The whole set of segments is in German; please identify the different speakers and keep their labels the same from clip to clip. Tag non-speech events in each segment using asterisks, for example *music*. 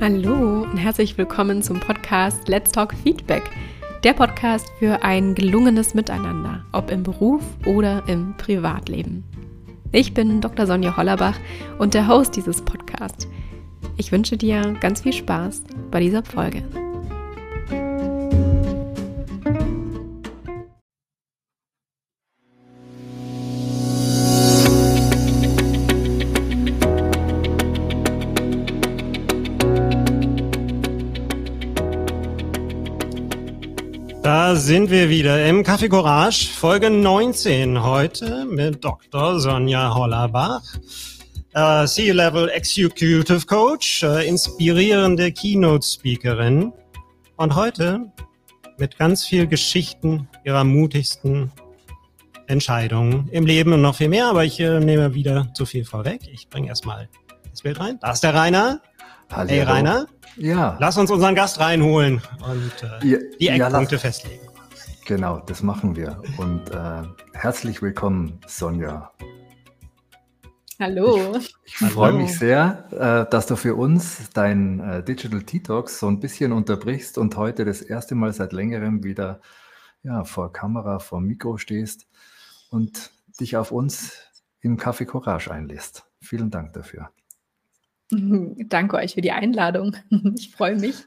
Speaker 1: Hallo und herzlich willkommen zum Podcast Let's Talk Feedback. Der Podcast für ein gelungenes Miteinander, ob im Beruf oder im Privatleben. Ich bin Dr. Sonja Hollerbach und der Host dieses Podcasts. Ich wünsche dir ganz viel Spaß bei dieser Folge.
Speaker 2: Sind wir wieder im Café Courage, Folge 19 heute mit Dr. Sonja Hollerbach, äh, C-Level Executive Coach, äh, inspirierende Keynote-Speakerin und heute mit ganz viel Geschichten ihrer mutigsten Entscheidungen im Leben und noch viel mehr, aber ich äh, nehme wieder zu viel vorweg. Ich bringe erstmal das Bild rein. Da ist der Rainer.
Speaker 3: Hallo.
Speaker 2: Hey Rainer.
Speaker 3: Ja.
Speaker 2: Lass uns unseren Gast reinholen und äh,
Speaker 3: Ja,
Speaker 2: die
Speaker 3: ja,
Speaker 2: Eckpunkte
Speaker 3: lass-
Speaker 2: festlegen.
Speaker 3: Genau, das machen wir. Und äh, herzlich willkommen, Sonja.
Speaker 1: Hallo.
Speaker 3: Ich
Speaker 2: Hallo.
Speaker 3: freue mich sehr, äh, dass du für uns dein äh, Digital Detox so ein bisschen unterbrichst und heute das erste Mal seit längerem wieder ja, vor Kamera, vor Mikro stehst und dich auf uns im Café Courage einlässt. Vielen Dank dafür. *laughs*
Speaker 1: Danke euch für die Einladung. *laughs* Ich freue mich.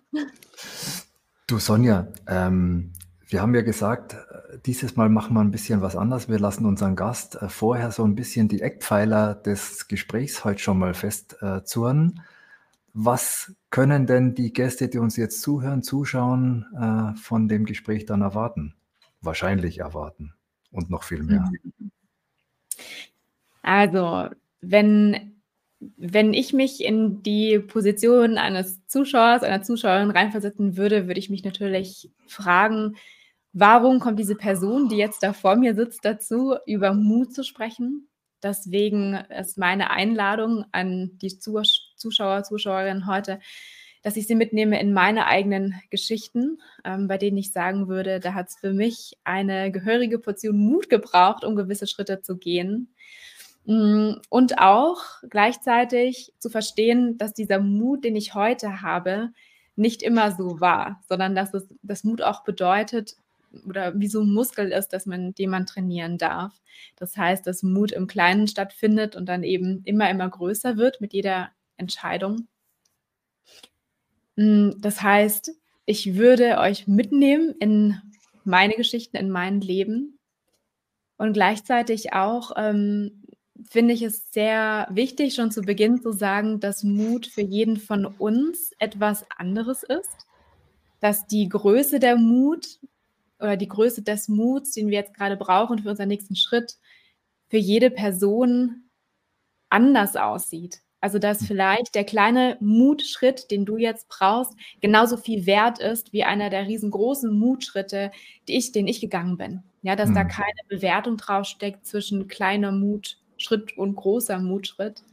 Speaker 3: Du Sonja, ähm, wir haben ja gesagt, äh, dieses Mal machen wir ein bisschen was anders. Wir lassen unseren Gast äh, vorher so ein bisschen die Eckpfeiler des Gesprächs heute schon mal festzurren. Was können denn die Gäste, die uns jetzt zuhören, zuschauen, äh, von dem Gespräch dann erwarten? Wahrscheinlich erwarten und noch viel mehr.
Speaker 1: Also, wenn, wenn ich mich in die Position eines Zuschauers, einer Zuschauerin reinversetzen würde, würde ich mich natürlich fragen, warum kommt diese Person, die jetzt da vor mir sitzt, dazu, über Mut zu sprechen? Deswegen ist meine Einladung an die Zus- Zuschauer, Zuschauerinnen heute, dass ich sie mitnehme in meine eigenen Geschichten, ähm, bei denen ich sagen würde, da hat es für mich eine gehörige Portion Mut gebraucht, um gewisse Schritte zu gehen. Mm, Und auch gleichzeitig zu verstehen, dass dieser Mut, den ich heute habe, nicht immer so war, sondern dass es das Mut auch bedeutet oder wie so ein Muskel ist, dass man, den man trainieren darf. Das heißt, dass Mut im Kleinen stattfindet und dann eben immer, immer größer wird mit jeder Entscheidung. Mm, Das heißt, ich würde euch mitnehmen in meine Geschichten, in mein Leben und gleichzeitig auch ähm, finde ich es sehr wichtig, schon zu Beginn zu sagen, dass Mut für jeden von uns etwas anderes ist. Dass die Größe der Mut oder die Größe des Muts, den wir jetzt gerade brauchen für unseren nächsten Schritt, für jede Person anders aussieht. Also dass vielleicht der kleine Mutschritt, den du jetzt brauchst, genauso viel wert ist wie einer der riesengroßen Mutschritte, die ich, den ich gegangen bin. Ja, dass da
Speaker 3: Hm.
Speaker 1: keine Bewertung draufsteckt zwischen kleiner Mutschritt und großer Mutschritt,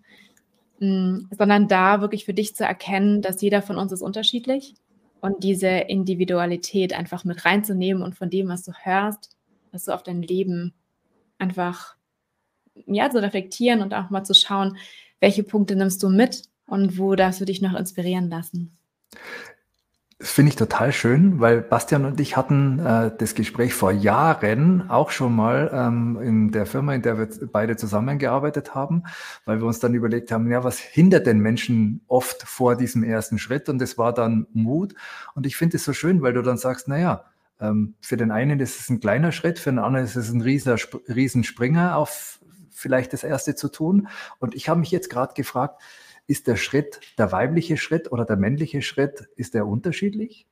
Speaker 1: Mm, sondern da wirklich für dich zu erkennen, dass jeder von uns ist unterschiedlich und diese Individualität einfach mit reinzunehmen und von dem, was du hörst, was du auf dein Leben einfach ja, zu reflektieren und auch mal zu schauen, welche Punkte nimmst du mit und wo darfst du dich noch inspirieren lassen.
Speaker 3: Das finde ich total schön, weil Bastian und ich hatten äh, das Gespräch vor Jahren auch schon mal ähm, in der Firma, in der wir beide zusammengearbeitet haben, weil wir uns dann überlegt haben, ja, was hindert den Menschen oft vor diesem ersten Schritt? Und es war dann Mut. Und ich finde es so schön, weil du dann sagst, naja, ähm, für den einen ist es ein kleiner Schritt, für den anderen ist es ein rieser, Sp- Riesenspringer auf vielleicht das erste zu tun. Und ich habe mich jetzt gerade gefragt, ist der Schritt, der weibliche Schritt oder der männliche Schritt, ist der unterschiedlich?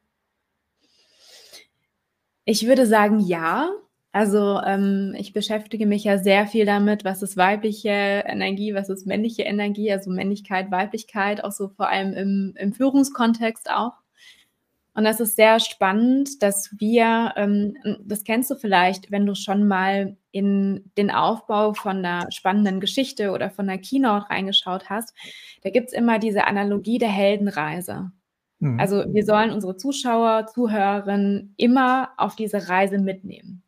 Speaker 1: Ich würde sagen, ja. Also ähm, ich beschäftige mich ja sehr viel damit, was ist weibliche Energie, was ist männliche Energie, also Männlichkeit, Weiblichkeit, auch so vor allem im, im Führungskontext auch. Und das ist sehr spannend, dass wir, ähm, das kennst du vielleicht, wenn du schon mal in den Aufbau von einer spannenden Geschichte oder von einer Keynote reingeschaut hast, da gibt es immer diese Analogie der Heldenreise.
Speaker 3: Mhm.
Speaker 1: Also wir sollen unsere Zuschauer, Zuhörerinnen immer auf diese Reise mitnehmen.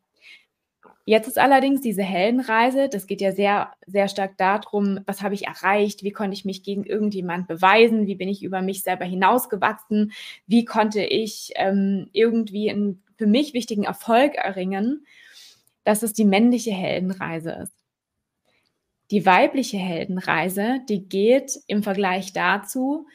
Speaker 1: Jetzt ist allerdings diese Heldenreise, das geht ja sehr, sehr stark darum, was habe ich erreicht, wie konnte ich mich gegen irgendjemand beweisen, wie bin ich über mich selber hinausgewachsen, wie konnte ich ähm, irgendwie einen für mich wichtigen Erfolg erringen, dass es die männliche Heldenreise ist. Die weibliche Heldenreise, die geht im Vergleich dazu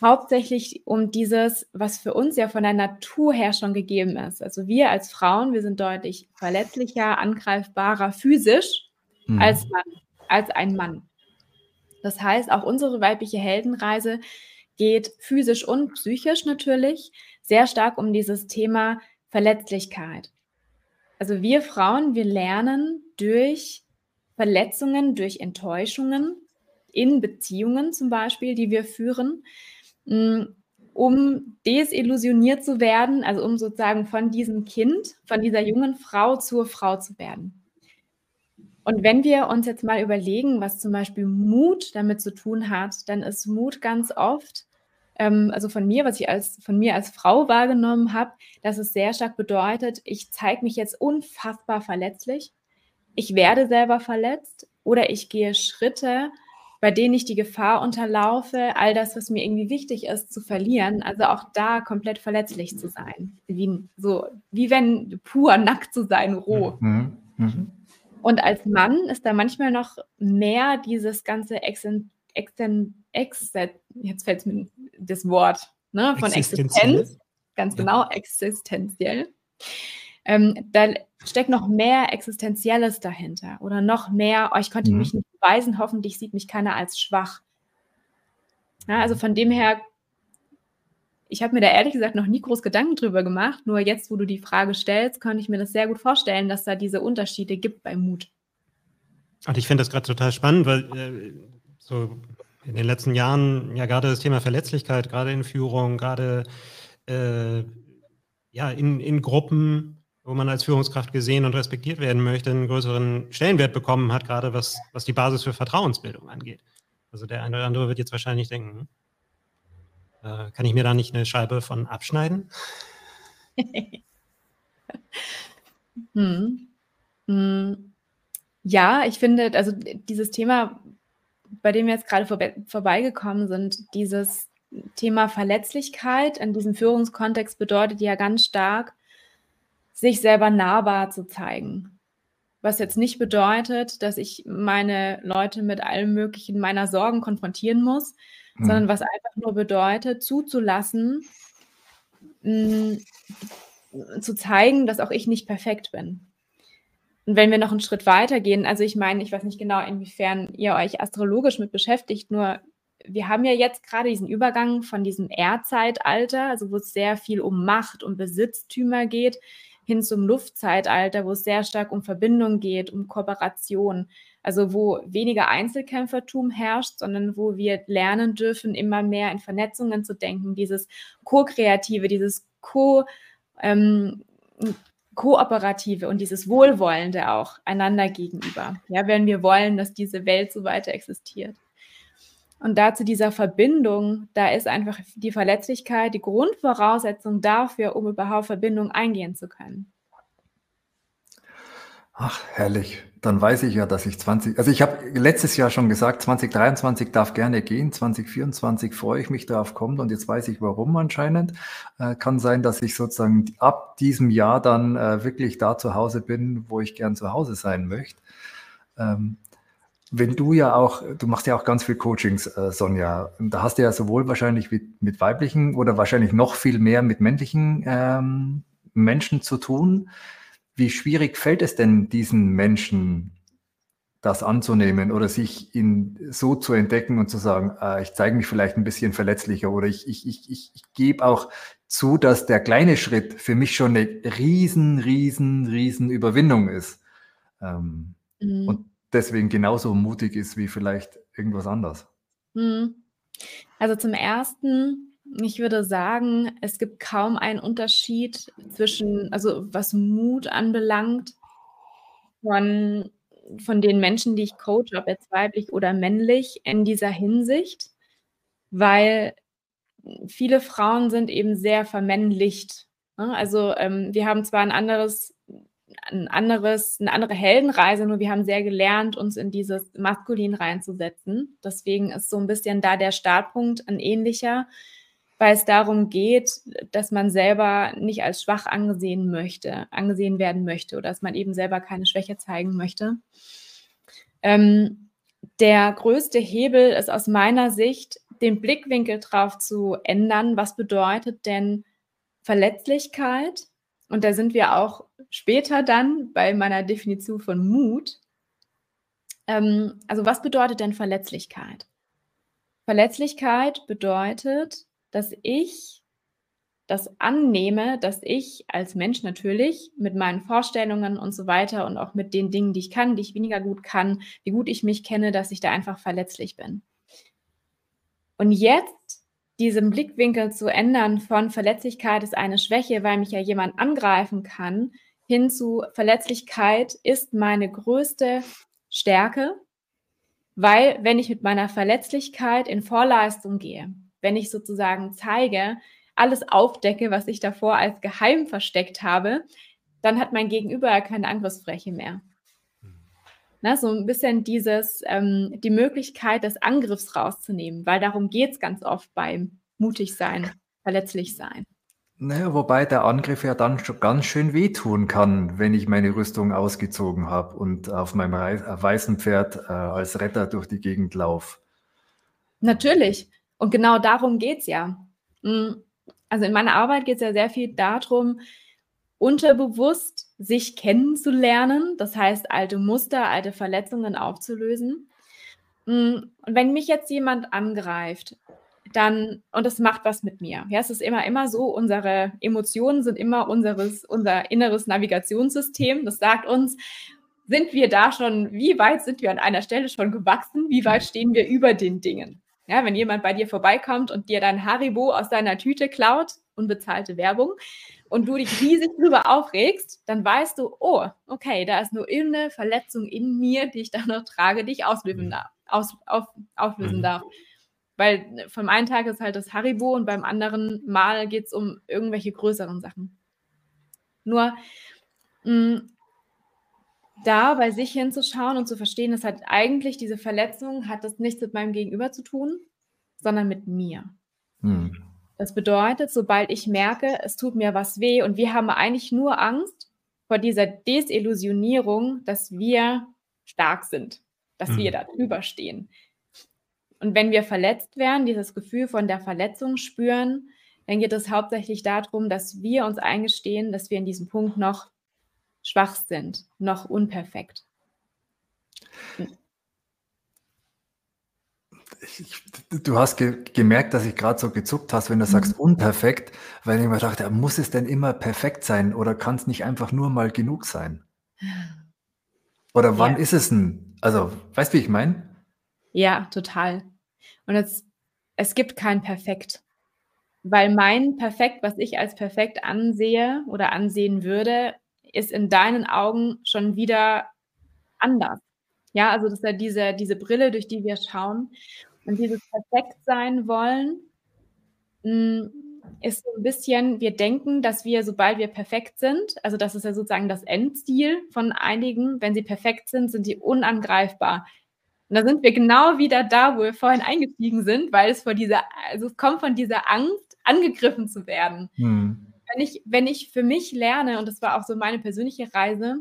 Speaker 1: hauptsächlich um dieses, was für uns ja von der Natur her schon gegeben ist. Also wir als Frauen, wir sind deutlich verletzlicher, angreifbarer physisch mhm. als, Mann, als ein Mann. Das heißt, auch unsere weibliche Heldenreise geht physisch und psychisch natürlich sehr stark um dieses Thema Verletzlichkeit. Also wir Frauen, wir lernen durch Verletzungen, durch Enttäuschungen in Beziehungen zum Beispiel, die wir führen, um desillusioniert zu werden, also um sozusagen von diesem Kind, von dieser jungen Frau zur Frau zu werden. Und wenn wir uns jetzt mal überlegen, was zum Beispiel Mut damit zu tun hat, dann ist Mut ganz oft, ähm, also von mir, was ich als von mir als Frau wahrgenommen habe, dass es sehr stark bedeutet, ich zeige mich jetzt unfassbar verletzlich, ich werde selber verletzt oder ich gehe Schritte, bei denen ich die Gefahr unterlaufe, all das, was mir irgendwie wichtig ist, zu verlieren. Also auch da komplett verletzlich zu sein. Wie, so, wie wenn pur nackt zu sein, roh. Mhm. Mhm. Und als Mann ist da manchmal noch mehr dieses ganze Exen, Exen, Exen, jetzt fällt es mir das Wort, ne, von Existenz, ganz genau, existenziell. Ähm, da steckt noch mehr Existenzielles dahinter oder noch mehr, oh, ich konnte mhm. mich nicht beweisen, hoffentlich sieht mich keiner als schwach. Ja, also von dem her, ich habe mir da ehrlich gesagt noch nie groß Gedanken drüber gemacht, nur jetzt, wo du die Frage stellst, kann ich mir das sehr gut vorstellen, dass da diese Unterschiede gibt bei Mut.
Speaker 2: Und ich finde das gerade total spannend, weil äh, so in den letzten Jahren ja gerade das Thema Verletzlichkeit, gerade in Führung, gerade äh, ja, in, in Gruppen wo man als Führungskraft gesehen und respektiert werden möchte, einen größeren Stellenwert bekommen hat, gerade was, was die Basis für Vertrauensbildung angeht. Also der eine oder andere wird jetzt wahrscheinlich denken, äh, kann ich mir da nicht eine Scheibe von abschneiden? *laughs*
Speaker 1: hm. Hm. Ja, ich finde, also dieses Thema, bei dem wir jetzt gerade vorbe vorbeigekommen sind, dieses Thema Verletzlichkeit in diesem Führungskontext bedeutet ja ganz stark, sich selber nahbar zu zeigen. Was jetzt nicht bedeutet, dass ich meine Leute mit allem Möglichen meiner Sorgen konfrontieren muss, mhm. sondern was einfach nur bedeutet, zuzulassen, mh, mm, zu zeigen, dass auch ich nicht perfekt bin. Und wenn wir noch einen Schritt weiter gehen, also ich meine, ich weiß nicht genau, inwiefern ihr euch astrologisch mit beschäftigt, nur wir haben ja jetzt gerade diesen Übergang von diesem Erdzeitalter, also wo es sehr viel um Macht und Besitztümer geht, hin zum Luftzeitalter, wo es sehr stark um Verbindung geht, um Kooperation. Also wo weniger Einzelkämpfertum herrscht, sondern wo wir lernen dürfen, immer mehr in Vernetzungen zu denken, dieses Co-Kreative, dieses Co- ähm, Kooperative und dieses Wohlwollende auch einander gegenüber. Ja, wenn wir wollen, dass diese Welt so weiter existiert. Und dazu dieser Verbindung, da ist einfach die Verletzlichkeit die Grundvoraussetzung dafür, um überhaupt Verbindung eingehen zu können.
Speaker 3: Ach, herrlich. Dann weiß ich ja, dass ich 20, also ich habe letztes Jahr schon gesagt, 2023 darf gerne gehen, 2024 freue ich mich darauf kommt und jetzt weiß ich warum anscheinend. Äh, kann sein, dass ich sozusagen ab diesem Jahr dann äh, wirklich da zu Hause bin, wo ich gern zu Hause sein möchte. Ähm, wenn du ja auch, du machst ja auch ganz viel Coachings, äh, Sonja, da hast du ja sowohl wahrscheinlich mit, mit weiblichen oder wahrscheinlich noch viel mehr mit männlichen ähm, Menschen zu tun. Wie schwierig fällt es denn diesen Menschen, das anzunehmen oder sich in, so zu entdecken und zu sagen, äh, ich zeige mich vielleicht ein bisschen verletzlicher oder ich, ich, ich, ich, ich gebe auch zu, dass der kleine Schritt für mich schon eine riesen, riesen, riesen Überwindung ist. Ähm, mhm. Und deswegen genauso mutig ist wie vielleicht irgendwas anderes? Hm.
Speaker 1: Also zum Ersten, ich würde sagen, es gibt kaum einen Unterschied zwischen, also was Mut anbelangt, von, von den Menschen, die ich coache, ob jetzt weiblich oder männlich, in dieser Hinsicht, weil viele Frauen sind eben sehr vermännlicht. Ne? Also ähm, wir haben zwar ein anderes ein anderes, eine andere Heldenreise, nur wir haben sehr gelernt, uns in dieses Maskulin reinzusetzen. Deswegen ist so ein bisschen da der Startpunkt ein ähnlicher, weil es darum geht, dass man selber nicht als schwach angesehen möchte, angesehen werden möchte oder dass man eben selber keine Schwäche zeigen möchte. Ähm, der größte Hebel ist aus meiner Sicht, den Blickwinkel drauf zu ändern. Was bedeutet denn Verletzlichkeit? Und da sind wir auch später dann bei meiner Definition von Mut. Ähm, also was bedeutet denn Verletzlichkeit? Verletzlichkeit bedeutet, dass ich das annehme, dass ich als Mensch natürlich mit meinen Vorstellungen und so weiter und auch mit den Dingen, die ich kann, die ich weniger gut kann, wie gut ich mich kenne, dass ich da einfach verletzlich bin. Und jetzt diesen Blickwinkel zu ändern von Verletzlichkeit ist eine Schwäche, weil mich ja jemand angreifen kann, hin zu Verletzlichkeit ist meine größte Stärke, weil wenn ich mit meiner Verletzlichkeit in Vorleistung gehe, wenn ich sozusagen zeige, alles aufdecke, was ich davor als geheim versteckt habe, dann hat mein Gegenüber keine Angriffsfläche mehr. Na, so ein bisschen dieses, ähm, die Möglichkeit des Angriffs rauszunehmen, weil darum geht es ganz oft beim mutig sein, verletzlich sein.
Speaker 3: Naja, wobei der Angriff ja dann schon ganz schön wehtun kann, wenn ich meine Rüstung ausgezogen habe und auf meinem äh, weißen Pferd äh, als Retter durch die Gegend laufe.
Speaker 1: Natürlich. Und genau darum geht es ja. Hm also in meiner Arbeit geht es ja sehr viel darum, unterbewusst sich kennenzulernen, das heißt alte Muster, alte Verletzungen aufzulösen. Mm, und wenn mich jetzt jemand angreift, dann, und das macht was mit mir. Ja, es ist immer, immer so, unsere Emotionen sind immer unseres, unser inneres Navigationssystem. Das sagt uns, sind wir da schon, wie weit sind wir an einer Stelle schon gewachsen, wie weit stehen wir über den Dingen. Ja, wenn jemand bei dir vorbeikommt und dir dein Haribo aus deiner Tüte klaut, unbezahlte Werbung, und du dich riesig drüber aufregst, dann weißt du, oh, okay, da ist nur irgendeine Verletzung in mir, die ich da noch trage, die ich auslösen mhm. darf, aus, auf, auflösen mhm. darf. Weil vom einen Tag ist halt das Haribo und beim anderen Mal geht es um irgendwelche größeren Sachen. Nur mh, mm, da bei sich hinzuschauen und zu verstehen, es hat eigentlich diese Verletzung, hat das nichts mit meinem Gegenüber zu tun, sondern mit mir. Hm. Das bedeutet, sobald ich merke, es tut mir was weh und wir haben eigentlich nur Angst vor dieser Desillusionierung, dass wir stark sind, dass hm. wir da drüber stehen. Und wenn wir verletzt werden, dieses Gefühl von der Verletzung spüren, dann geht es hauptsächlich darum, dass wir uns eingestehen, dass wir in diesem Punkt noch schwach sind, noch unperfekt.
Speaker 3: Ich, du hast ge gemerkt, dass ich gerade so gezuckt hast, wenn du sagst mhm. unperfekt, weil ich mir dachte, muss es denn immer perfekt sein oder kann es nicht einfach nur mal genug sein? Oder wann ja. ist es denn? Also, weißt du, wie ich meine?
Speaker 1: Ja, total. Und es, es gibt kein Perfekt. Weil mein Perfekt, was ich als perfekt ansehe oder ansehen würde, ist in deinen Augen schon wieder anders. Ja, also das ist ja diese, diese Brille, durch die wir schauen. Und dieses perfekt sein wollen, hm, ist so ein bisschen, wir denken, dass wir, sobald wir perfekt sind, also das ist ja sozusagen das Endziel von einigen, wenn sie perfekt sind, sind sie unangreifbar. Und da sind wir genau wieder da, wo wir vorhin eingestiegen sind, weil es vor dieser, also es kommt von dieser Angst, angegriffen zu werden. Hm wenn ich, wenn ich für mich lerne, und das war auch so meine persönliche Reise,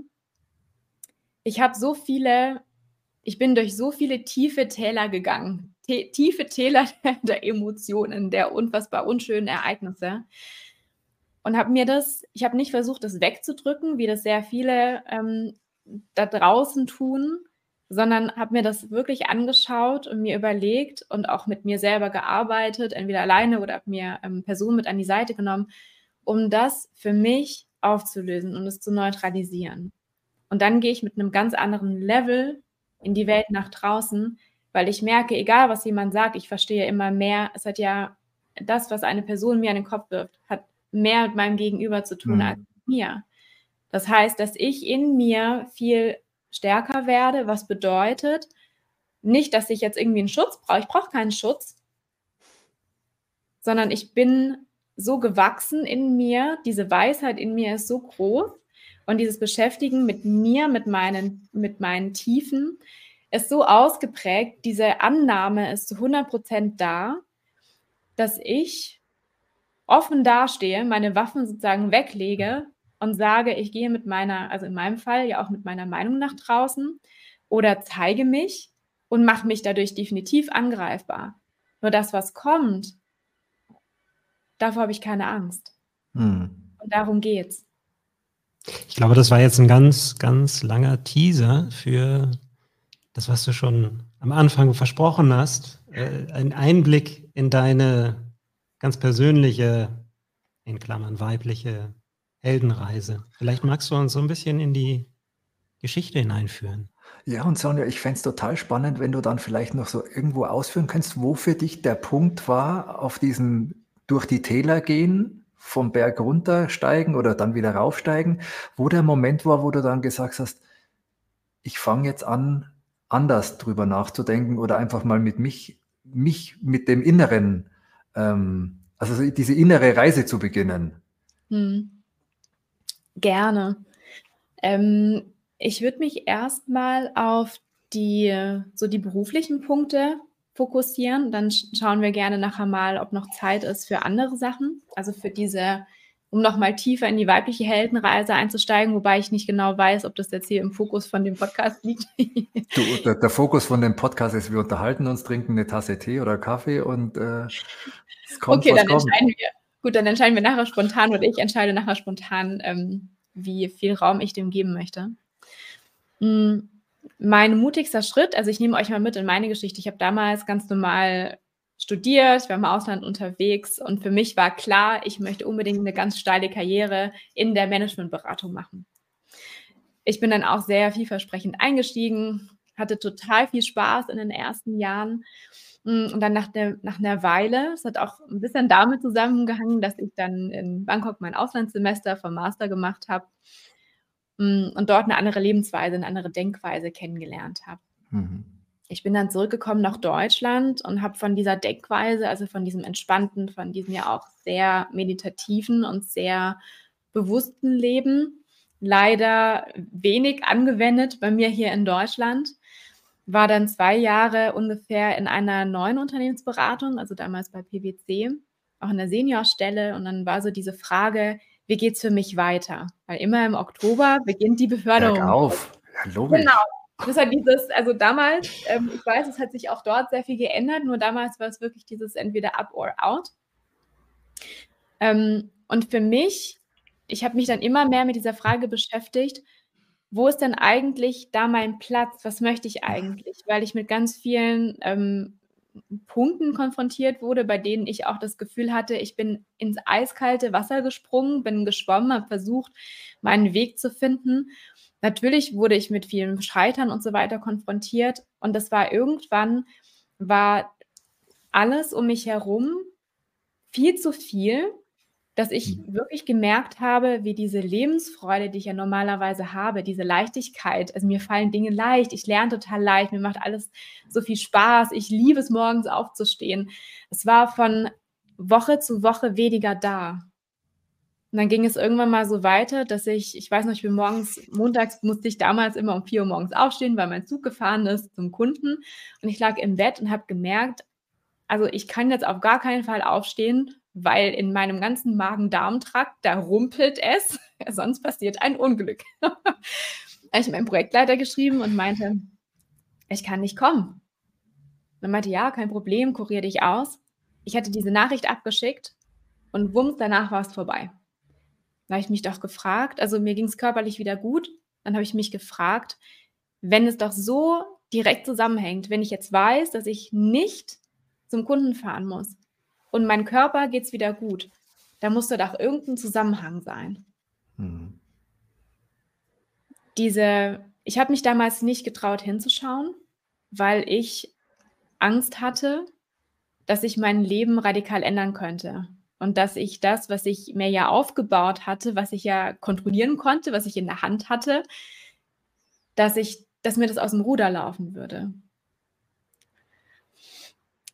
Speaker 1: ich habe so viele, ich bin durch so viele tiefe Täler gegangen, tiefe Täler *laughs* der Emotionen, der unfassbar unschönen Ereignisse. Und habe mir das, ich habe nicht versucht, das wegzudrücken, wie das sehr viele ähm, da draußen tun, sondern habe mir das wirklich angeschaut und mir überlegt und auch mit mir selber gearbeitet, entweder alleine oder habe mir ähm, Personen mit an die Seite genommen, um das für mich aufzulösen und es zu neutralisieren. Und dann gehe ich mit einem ganz anderen Level in die Welt nach draußen, weil ich merke, egal was jemand sagt, ich verstehe immer mehr. Es hat ja das, was eine Person mir an den Kopf wirft, hat mehr mit meinem Gegenüber zu tun mhm. als mit mir. Das heißt, dass ich in mir viel stärker werde, was bedeutet, nicht, dass ich jetzt irgendwie einen Schutz brauche. Ich brauche keinen Schutz, sondern ich bin so gewachsen in mir, diese Weisheit in mir ist so groß. Und dieses Beschäftigen mit mir, mit meinen, mit meinen Tiefen, ist so ausgeprägt, diese Annahme ist zu 100 Prozent da, dass ich offen dastehe, meine Waffen sozusagen weglege und sage, ich gehe mit meiner, also in meinem Fall ja auch mit meiner Meinung nach draußen oder zeige mich und mache mich dadurch definitiv angreifbar. Nur das, was kommt, davor habe ich keine Angst. Hm. Und darum geht's.
Speaker 2: Ich glaube, das war jetzt ein ganz, ganz langer Teaser für das, was du schon am Anfang versprochen hast. Äh, ein Einblick in deine ganz persönliche, in Klammern weibliche Heldenreise. Vielleicht magst du uns so ein bisschen in die Geschichte hineinführen.
Speaker 3: Ja, und Sonja, ich fände es total spannend, wenn du dann vielleicht noch so irgendwo ausführen kannst, wo für dich der Punkt war, auf diesem durch die Täler gehen, vom Berg runtersteigen oder dann wieder raufsteigen, wo der Moment war, wo du dann gesagt hast, ich fange jetzt an, anders drüber nachzudenken oder einfach mal mit mich, mich mit dem Inneren, ähm, also diese innere Reise zu beginnen. Hm.
Speaker 1: Gerne. Ähm, ich würde mich erstmal auf die, so die beruflichen Punkte fokussieren. Dann schauen wir gerne nachher mal, ob noch Zeit ist für andere Sachen. Also für diese, um nochmal tiefer in die weibliche Heldenreise einzusteigen, wobei ich nicht genau weiß, ob das jetzt hier im Fokus von dem Podcast liegt. *laughs*
Speaker 3: du, der, der, Fokus von dem Podcast ist, wir unterhalten uns, trinken eine Tasse Tee oder Kaffee und äh,
Speaker 1: es kommt, Okay, dann kommt. entscheiden wir. Gut, dann entscheiden wir nachher spontan oder ich entscheide nachher spontan, ähm, wie viel Raum ich dem geben möchte. Mhm mein mutigster Schritt, also ich nehme euch mal mit in meine Geschichte. Ich habe damals ganz normal studiert, ich war im Ausland unterwegs und für mich war klar, ich möchte unbedingt eine ganz steile Karriere in der Managementberatung machen. Ich bin dann auch sehr vielversprechend eingestiegen, hatte total viel Spaß in den ersten Jahren. Und dann nach, der, nach einer Weile, es hat auch ein bisschen damit zusammengehangen, dass ich dann in Bangkok mein Auslandssemester vom Master gemacht habe Mm, und dort eine andere Lebensweise, eine andere Denkweise kennengelernt habe. Mhm. Ich bin dann zurückgekommen nach Deutschland und habe von dieser Denkweise, also von diesem entspannten, von diesem ja auch sehr meditativen und sehr bewussten Leben, leider wenig angewendet bei mir hier in Deutschland. War dann zwei Jahre ungefähr in einer neuen Unternehmensberatung, also damals bei PwC, auch in der Seniorstelle. Und dann war so diese Frage, wie geht es für mich weiter? Weil immer im Oktober beginnt die Beförderung.
Speaker 3: Bergauf, ja, logisch.
Speaker 1: Genau. Das war dieses, also damals, ähm, ich weiß, es hat sich auch dort sehr viel geändert, nur damals war es wirklich dieses entweder up or out. Ähm, und für mich, ich habe mich dann immer mehr mit dieser Frage beschäftigt, wo ist denn eigentlich da mein Platz? Was möchte ich eigentlich? Weil ich mit ganz vielen ähm, Punkten konfrontiert wurde, bei denen ich auch das Gefühl hatte, ich bin ins eiskalte Wasser gesprungen, bin geschwommen, habe versucht, meinen Weg zu finden. Natürlich wurde ich mit vielen Scheitern und so weiter konfrontiert und das war irgendwann, war alles um mich herum viel zu viel dass ich mhm. wirklich gemerkt habe, wie diese Lebensfreude, die ich ja normalerweise habe, diese Leichtigkeit, also mir fallen Dinge leicht, ich lerne total leicht, mir macht alles so viel Spaß, ich liebe es morgens aufzustehen. Es war von Woche zu Woche weniger da. Und dann ging es irgendwann mal so weiter, dass ich, ich weiß noch, ich bin morgens, montags musste ich damals immer um vier Uhr morgens aufstehen, weil mein Zug gefahren ist zum Kunden. Und ich lag im Bett und habe gemerkt, also ich kann jetzt auf gar keinen Fall aufstehen, weil in meinem ganzen Magen-Darm-Trakt, da rumpelt es, *laughs* sonst passiert ein Unglück. *laughs* habe ich meinem Projektleiter geschrieben und meinte, ich kann nicht kommen. dann meinte, ja, kein Problem, kurier dich aus. Ich hatte diese Nachricht abgeschickt und wumms, danach war es vorbei. Da habe ich mich doch gefragt, also mir ging es körperlich wieder gut, dann habe ich mich gefragt, wenn es doch so direkt zusammenhängt, wenn ich jetzt weiß, dass ich nicht zum Kunden fahren muss, und mein Körper geht es wieder gut. Da muss doch irgendein Zusammenhang sein. Mhm. Diese, ich habe mich damals nicht getraut hinzuschauen, weil ich Angst hatte, dass ich mein Leben radikal ändern könnte. Und dass ich das, was ich mir ja aufgebaut hatte, was ich ja kontrollieren konnte, was ich in der Hand hatte, dass ich, dass mir das aus dem Ruder laufen würde.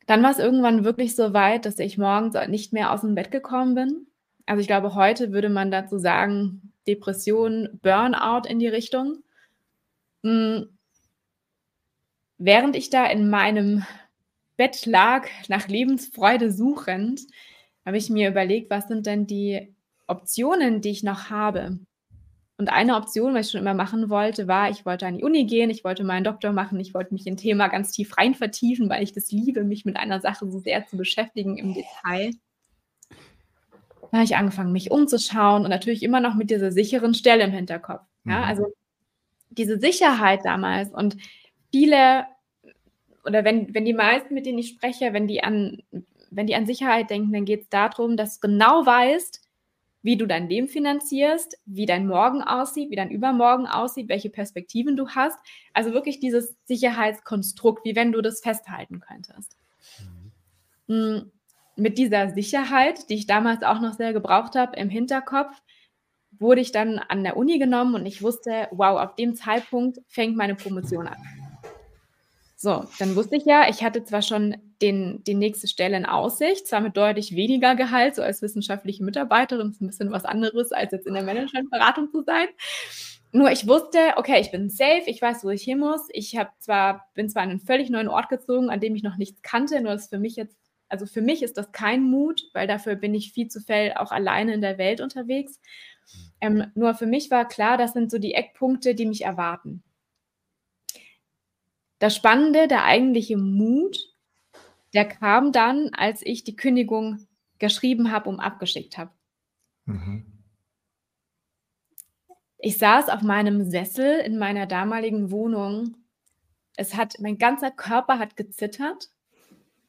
Speaker 1: Dann war es irgendwann wirklich so weit, dass ich morgens nicht mehr aus dem Bett gekommen bin. Also ich glaube, heute würde man dazu sagen, Depression, Burnout in die Richtung. Hm. Während ich da in meinem Bett lag, nach Lebensfreude suchend, habe ich mir überlegt, was sind denn die Optionen, die ich noch habe? Und eine Option, was ich schon immer machen wollte, war, ich wollte an die Uni gehen, ich wollte meinen Doktor machen, ich wollte mich in Thema ganz tief rein vertiefen, weil ich das liebe, mich mit einer Sache so sehr zu beschäftigen im Detail. Da habe ich angefangen, mich umzuschauen und natürlich immer noch mit dieser sicheren Stelle im Hinterkopf. Ja, mhm. also diese Sicherheit damals und viele oder wenn, wenn die meisten, mit denen ich spreche, wenn die an, wenn die an Sicherheit denken, dann geht es darum, dass du genau weißt, wie du dein Leben finanzierst, wie dein Morgen aussieht, wie dein Übermorgen aussieht, welche Perspektiven du hast. Also wirklich dieses Sicherheitskonstrukt, wie wenn du das festhalten könntest. Mhm. Mit dieser Sicherheit, die ich damals auch noch sehr gebraucht habe im Hinterkopf, wurde ich dann an der Uni genommen und ich wusste, wow, auf dem Zeitpunkt fängt meine Promotion an. So, dann wusste ich ja, ich hatte zwar schon den, die nächste Stelle in Aussicht, zwar mit deutlich weniger Gehalt, so als wissenschaftliche Mitarbeiterin, ist ein bisschen was anderes, als jetzt in der Managementberatung zu sein. Nur ich wusste, okay, ich bin safe, ich weiß, wo ich hin muss. Ich habe zwar, bin zwar an einen völlig neuen Ort gezogen, an dem ich noch nichts kannte, nur das für mich jetzt, also für mich ist das kein Mut, weil dafür bin ich viel zu viel auch alleine in der Welt unterwegs. Ähm, nur für mich war klar, das sind so die Eckpunkte, die mich erwarten. Das Spannende, der eigentliche Mut, der kam dann, als ich die Kündigung geschrieben habe und abgeschickt habe. Mhm. Ich saß auf meinem Sessel in meiner damaligen Wohnung. Es hat, mein ganzer Körper hat gezittert.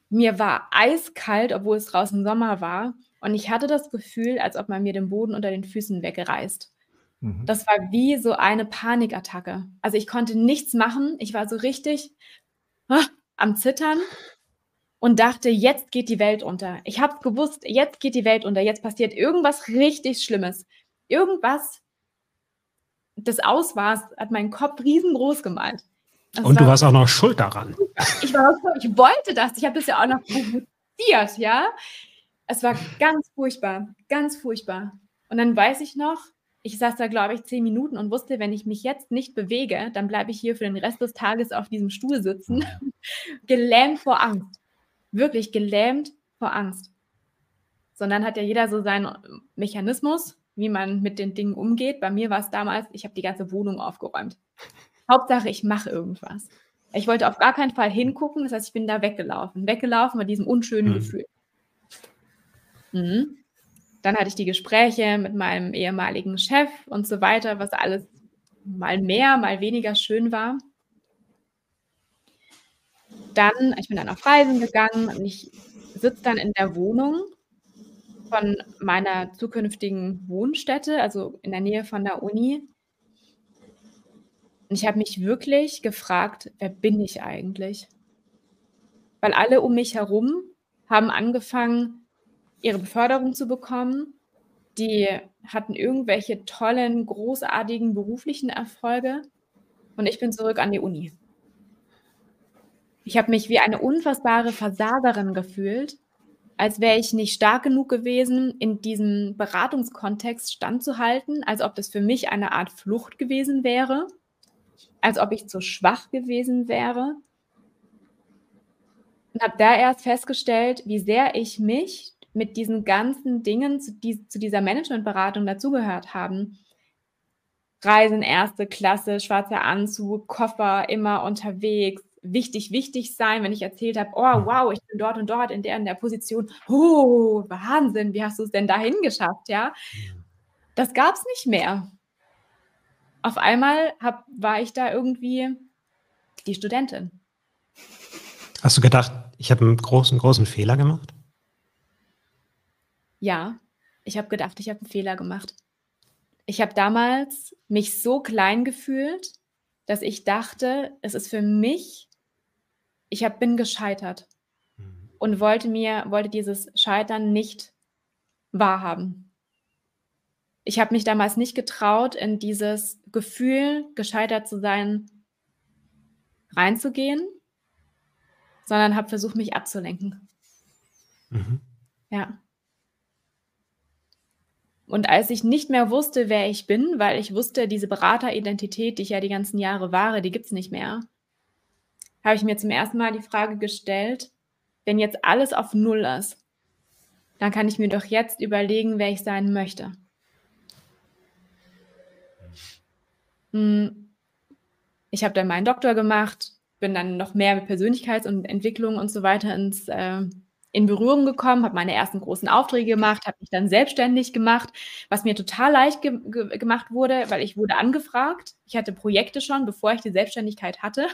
Speaker 1: Mir war eiskalt, obwohl es draußen Sommer war. Und ich hatte das Gefühl, als ob man mir den Boden unter den Füßen wegreißt. Mhm. Das war wie so eine Panikattacke. Also ich konnte nichts machen. Ich war so richtig ah, am Zittern und dachte, jetzt geht die Welt unter. Ich habe gewusst, jetzt geht die Welt unter. Jetzt passiert irgendwas richtig Schlimmes. Irgendwas, das aus war, hat meinen Kopf riesengroß gemalt.
Speaker 2: Das und war, du warst auch noch schuld daran.
Speaker 1: Ich, war, ich wollte das. Ich habe das ja auch noch provoziert, ja. Es war ganz furchtbar, ganz furchtbar. Und dann weiß ich noch, ich saß da, glaube ich, zehn Minuten und wusste, wenn ich mich jetzt nicht bewege, dann bleibe ich hier für den Rest des Tages auf diesem Stuhl sitzen, *laughs* gelähmt vor Angst. Wirklich gelähmt vor Angst. Sondern hat ja jeder so seinen Mechanismus, wie man mit den Dingen umgeht. Bei mir war es damals, ich habe die ganze Wohnung aufgeräumt. *laughs* Hauptsache, ich mache irgendwas. Ich wollte auf gar keinen Fall hingucken, das heißt, ich bin da weggelaufen. Weggelaufen bei diesem unschönen mhm. Gefühl. Mhm. Dann hatte ich die Gespräche mit meinem ehemaligen Chef und so weiter, was alles mal mehr, mal weniger schön war. Dann, ich bin dann auf Reisen gegangen und ich sitze dann in der Wohnung von meiner zukünftigen Wohnstätte, also in der Nähe von der Uni. Und ich habe mich wirklich gefragt, wer bin ich eigentlich? Weil alle um mich herum haben angefangen, ihre Beförderung zu bekommen. Die hatten irgendwelche tollen, großartigen beruflichen Erfolge. Und ich bin zurück an die Uni. Ich habe mich wie eine unfassbare Versagerin gefühlt, als wäre ich nicht stark genug gewesen, in diesem Beratungskontext standzuhalten, als ob das für mich eine Art Flucht gewesen wäre, als ob ich zu schwach gewesen wäre. Und habe da erst festgestellt, wie sehr ich mich mit diesen ganzen Dingen zu, die, zu dieser Managementberatung dazugehört haben. Reisen erste Klasse, schwarzer Anzug, Koffer, immer unterwegs, wichtig, wichtig sein, wenn ich erzählt habe, oh wow, ich bin dort und dort in der in der Position. Oh, Wahnsinn, wie hast du es denn dahin geschafft, ja? Das gab es nicht mehr. Auf einmal hab, war ich da irgendwie die Studentin.
Speaker 2: Hast du gedacht, ich habe einen großen, großen Fehler gemacht?
Speaker 1: Ja, ich habe gedacht, ich habe einen Fehler gemacht. Ich habe damals mich so klein gefühlt, dass ich dachte, es ist für mich, ich hab, bin gescheitert mhm. und wollte mir, wollte dieses Scheitern nicht wahrhaben. Ich habe mich damals nicht getraut, in dieses Gefühl, gescheitert zu sein, reinzugehen, sondern habe versucht, mich abzulenken. Mhm. Ja. Und als ich nicht mehr wusste, wer ich bin, weil ich wusste, diese Berateridentität, die ich ja die ganzen Jahre wahre, die gibt es nicht mehr, habe ich mir zum ersten Mal die Frage gestellt, wenn jetzt alles auf Null ist, dann kann ich mir doch jetzt überlegen, wer ich sein möchte. Hm. Ich habe dann meinen Doktor gemacht, bin dann noch mehr mit Persönlichkeits- und Entwicklung und so weiter ins, äh, in Berührung gekommen, habe meine ersten großen Aufträge gemacht, habe mich dann selbstständig gemacht, was mir total leicht ge ge gemacht wurde, weil ich wurde angefragt. Ich hatte Projekte schon, bevor ich die Selbstständigkeit hatte.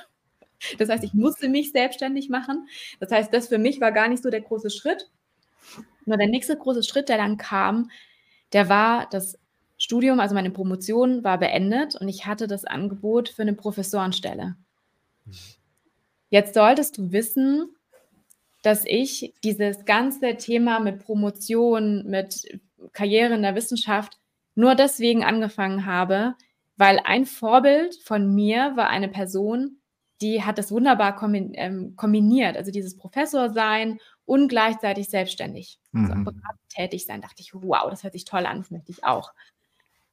Speaker 1: Das heißt, ich musste mich selbstständig machen. Das heißt, das für mich war gar nicht so der große Schritt. Nur der nächste große Schritt, der dann kam, der war das Studium, also meine Promotion war beendet und ich hatte das Angebot für eine Professorenstelle. Jetzt solltest du wissen, dass ich dieses ganze Thema mit Promotion, mit Karriere in der Wissenschaft nur deswegen angefangen habe, weil ein Vorbild von mir war eine Person, die hat das wunderbar ähm, kombiniert, also dieses Professor sein und gleichzeitig selbstständig mhm. also tätig sein. Dachte ich, wow, das hört sich toll an, das möchte ich auch.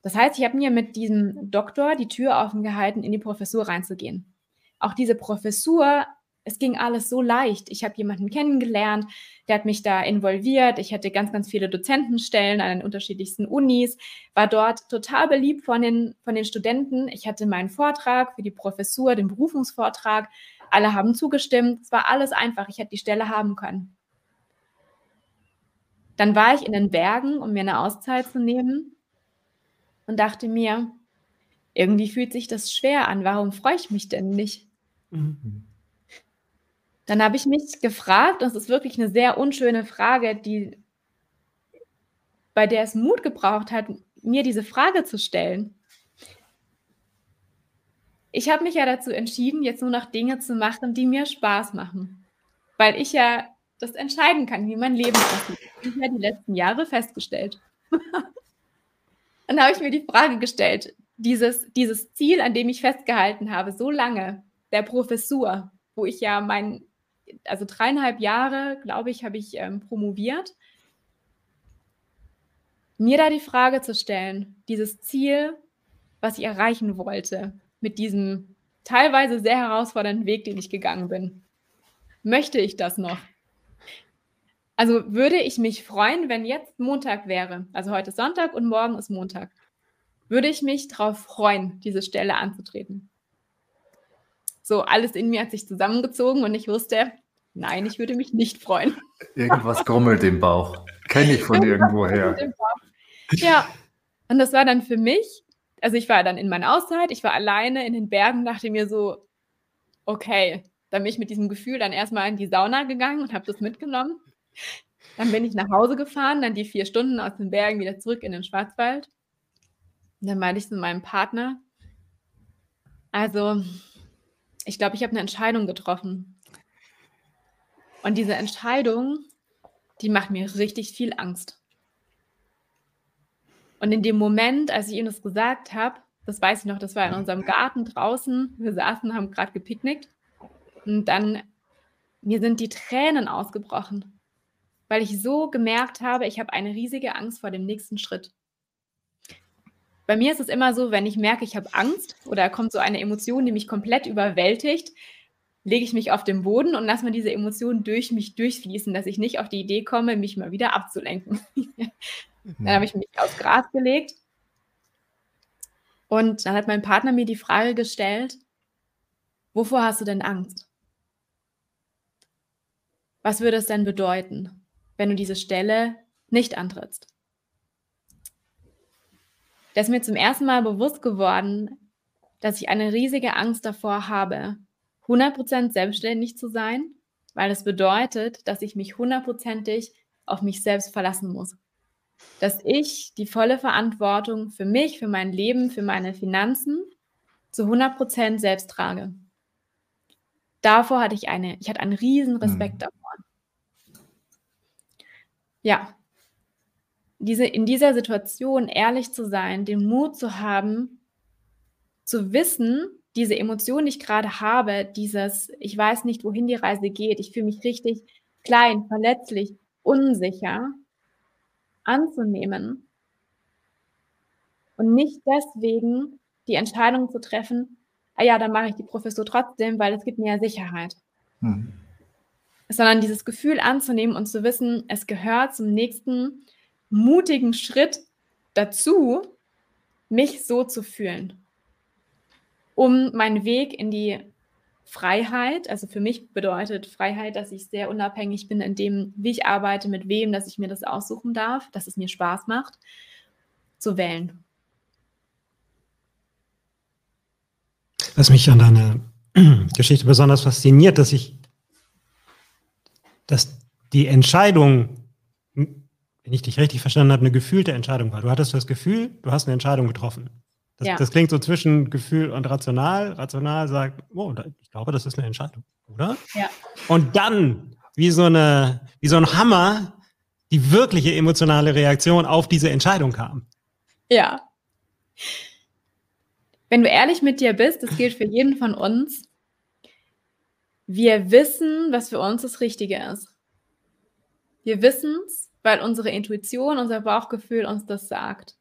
Speaker 1: Das heißt, ich habe mir mit diesem Doktor die Tür offen gehalten, in die Professur reinzugehen. Auch diese Professur, es ging alles so leicht. Ich habe jemanden kennengelernt, der hat mich da involviert. Ich hatte ganz, ganz viele Dozentenstellen an den unterschiedlichsten Unis, war dort total beliebt von den, von den Studenten. Ich hatte meinen Vortrag für die Professur, den Berufungsvortrag. Alle haben zugestimmt. Es war alles einfach. Ich hätte die Stelle haben können. Dann war ich in den Bergen, um mir eine Auszeit zu nehmen und dachte mir, irgendwie fühlt sich das schwer an. Warum freue ich mich denn nicht? Mhm. Dann habe ich mich gefragt, das ist wirklich eine sehr unschöne Frage, die, bei der es Mut gebraucht hat, mir diese Frage zu stellen. Ich habe mich ja dazu entschieden, jetzt nur noch Dinge zu machen, die mir Spaß machen. Weil ich ja das entscheiden kann, wie mein Leben aussieht. Habe ich ja die letzten Jahre festgestellt. *laughs* dann habe ich mir die Frage gestellt, dieses, dieses Ziel, an dem ich festgehalten habe, so lange, der Professur, wo ich ja mein, also dreieinhalb Jahre, glaube ich, habe ich ähm, promoviert, mir da die Frage zu stellen, dieses Ziel, was ich erreichen wollte, mit diesem teilweise sehr herausfordernden Weg, den ich gegangen bin. Möchte ich das noch? Also würde ich mich freuen, wenn jetzt Montag wäre. Also heute ist Sonntag und morgen ist Montag. Würde ich mich darauf freuen, diese Stelle anzutreten. So, alles in mir hat sich zusammengezogen und ich wusste, nein, ich würde mich nicht freuen.
Speaker 3: Irgendwas grummelt im Bauch. Kenne ich von irgendwoher.
Speaker 1: Ja, und das war dann für mich, also ich war dann in meiner Auszeit, ich war alleine in den Bergen, dachte mir so, okay, dann bin ich mit diesem Gefühl dann erstmal in die Sauna gegangen und habe das mitgenommen. Dann bin ich nach Hause gefahren, dann die vier Stunden aus den Bergen wieder zurück in den Schwarzwald. Und dann meinte ich zu meinem Partner, also ich glaube, ich habe eine Entscheidung getroffen. Und diese Entscheidung, die macht mir richtig viel Angst. Und in dem Moment, als ich ihm das gesagt habe, das weiß ich noch, das war in unserem Garten draußen, wir saßen, haben gerade gepicknickt und dann, mir sind die Tränen ausgebrochen weil ich so gemerkt habe, ich habe eine riesige Angst vor dem nächsten Schritt. Bei mir ist es immer so, wenn ich merke, ich habe Angst oder kommt so eine Emotion, die mich komplett überwältigt, lege ich mich auf den Boden und lasse mir diese Emotion durch mich durchfließen, dass ich nicht auf die Idee komme, mich mal wieder abzulenken. *laughs* dann habe ich mich aufs Gras gelegt und dann hat mein Partner mir die Frage gestellt, wovor hast du denn Angst? Was würde es denn bedeuten? wenn du diese Stelle nicht antrittst. Da ist mir zum ersten Mal bewusst geworden, dass ich eine riesige Angst davor habe, 100% selbstständig zu sein, weil das bedeutet, dass ich mich hundertprozentig auf mich selbst verlassen muss. Dass ich die volle Verantwortung für mich, für mein Leben, für meine Finanzen zu 100% selbst trage. Davor hatte ich eine, ich hatte einen riesen Respekt mhm. davor ja, diese, in dieser Situation ehrlich zu sein, den Mut zu haben, zu wissen, diese Emotion, die ich gerade habe, dieses, ich weiß nicht, wohin die Reise geht, ich fühle mich richtig klein, verletzlich, unsicher, anzunehmen Und nicht deswegen die Entscheidung zu treffen, ah ja, dann mache ich die Professur trotzdem, weil es gibt mir ja Sicherheit. Mhm. Sondern dieses Gefühl anzunehmen und zu wissen, es gehört zum nächsten mutigen Schritt dazu, mich so zu fühlen, um meinen Weg in die Freiheit, also für mich bedeutet Freiheit, dass ich sehr unabhängig bin in dem, wie ich arbeite, mit wem, dass ich mir das aussuchen darf, dass es mir Spaß macht, zu wählen.
Speaker 2: Was mich an deiner *clears throat* Geschichte besonders fasziniert, dass ich, dass die Entscheidung, wenn ich dich richtig verstanden habe, eine gefühlte Entscheidung war. Du hattest das Gefühl, du hast eine Entscheidung getroffen. Das, ja. das, klingt so zwischen Gefühl und rational. Rational sagt, oh, ich glaube, das ist eine Entscheidung, oder?
Speaker 1: Ja.
Speaker 2: Und dann, wie so, eine, wie so ein Hammer, die wirkliche emotionale Reaktion auf diese Entscheidung kam.
Speaker 1: Ja. Wenn du ehrlich mit dir bist, das gilt für jeden von uns, wir wissen, was für uns das Richtige ist. Wir wissen es, weil unsere Intuition, unser Bauchgefühl uns das sagt.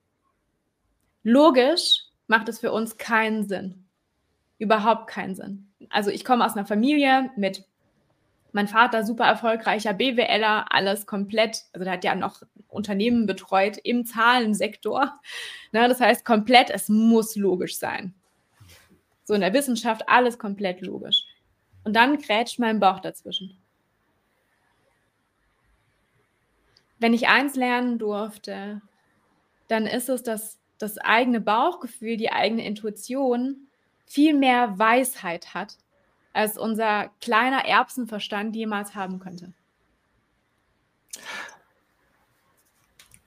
Speaker 1: Logisch macht es für uns keinen Sinn. Überhaupt keinen Sinn. Also ich komme aus einer Familie mit mein Vater super erfolgreicher BWLer, alles komplett, also der hat ja noch Unternehmen betreut im Zahlensektor. Ne, das heißt komplett, es muss logisch sein. So in der Wissenschaft alles komplett logisch. Und dann grätscht mein Bauch dazwischen. Wenn ich eins lernen durfte, dann ist es, dass das eigene Bauchgefühl, die eigene Intuition viel mehr Weisheit hat, als unser kleiner Erbsenverstand jemals haben könnte.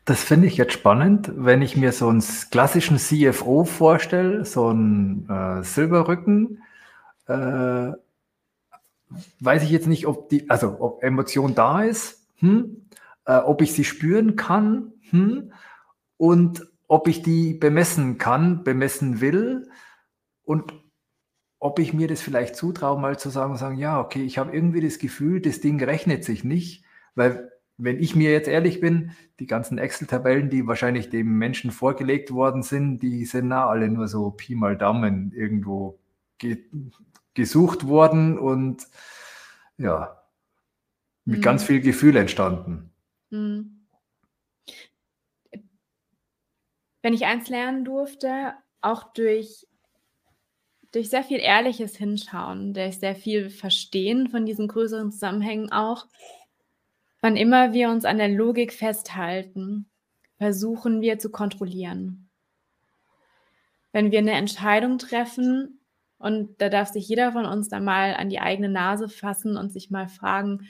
Speaker 3: Das finde ich jetzt spannend, wenn ich mir so einen klassischen CFO vorstelle, so einen äh, Silberrücken. Äh, weiß ich jetzt nicht, ob die, also ob Emotion da ist, hm? Äh, ob ich sie spüren kann hm? und ob ich die bemessen kann, bemessen will und ob ich mir das vielleicht zutraue, mal zu sagen, sagen, ja, okay, ich habe irgendwie das Gefühl, das Ding rechnet sich nicht, weil wenn ich mir jetzt ehrlich bin, die ganzen Excel-Tabellen, die wahrscheinlich dem Menschen vorgelegt worden sind, die sind na alle nur so Pi mal Daumen irgendwo ge gesucht worden und ja, mit mhm. ganz viel Gefühl entstanden. Mhm.
Speaker 1: wenn ich eins lernen durfte, auch durch, durch sehr viel ehrliches Hinschauen, durch sehr viel Verstehen von diesen größeren Zusammenhängen auch, wann immer wir uns an der Logik festhalten, versuchen wir zu kontrollieren. Wenn wir eine Entscheidung treffen, und da darf sich jeder von uns dann mal an die eigene Nase fassen und sich mal fragen,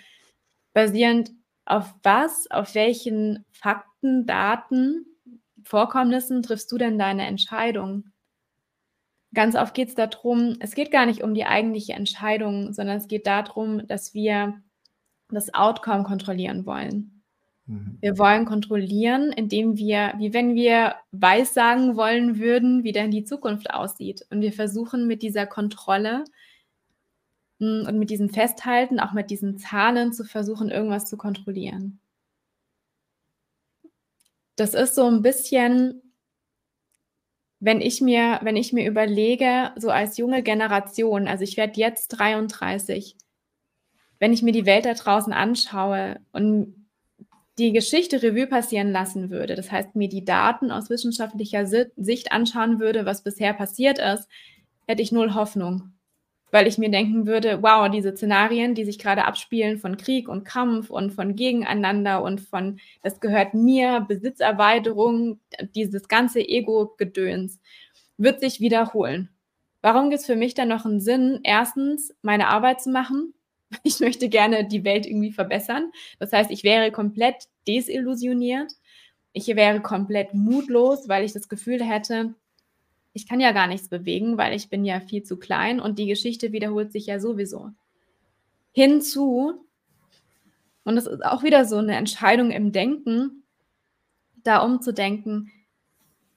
Speaker 1: basierend auf was, auf welchen Fakten, Daten Vorkommnissen triffst du denn deine Entscheidung? Ganz oft geht es darum, es geht gar nicht um die eigentliche Entscheidung, sondern es geht darum, dass wir das Outcome kontrollieren wollen. Mhm. Wir wollen kontrollieren, indem wir, wie wenn wir weiß sagen wollen würden, wie denn die Zukunft aussieht. Und wir versuchen mit dieser Kontrolle und mit diesem Festhalten, auch mit diesen Zahlen zu versuchen, irgendwas zu kontrollieren. Das ist so ein bisschen, wenn ich mir, wenn ich mir überlege, so als junge Generation, also ich werde jetzt 33, wenn ich mir die Welt da draußen anschaue und die Geschichte Revue passieren lassen würde, das heißt mir die Daten aus wissenschaftlicher Sicht anschauen würde, was bisher passiert ist, hätte ich null Hoffnung weil ich mir denken würde, wow, diese Szenarien, die sich gerade abspielen von Krieg und Kampf und von Gegeneinander und von, das gehört mir, Besitzerweiterung, dieses ganze Ego-Gedöns, wird sich wiederholen. Warum gibt es für mich dann noch einen Sinn, erstens meine Arbeit zu machen? *laughs* Ich möchte gerne die Welt irgendwie verbessern. Das heißt, ich wäre komplett desillusioniert. Ich wäre komplett mutlos, weil ich das Gefühl hätte, ich kann ja gar nichts bewegen, weil ich bin ja viel zu klein und die Geschichte wiederholt sich ja sowieso. Hinzu, und das ist auch wieder so eine Entscheidung im Denken, da umzudenken,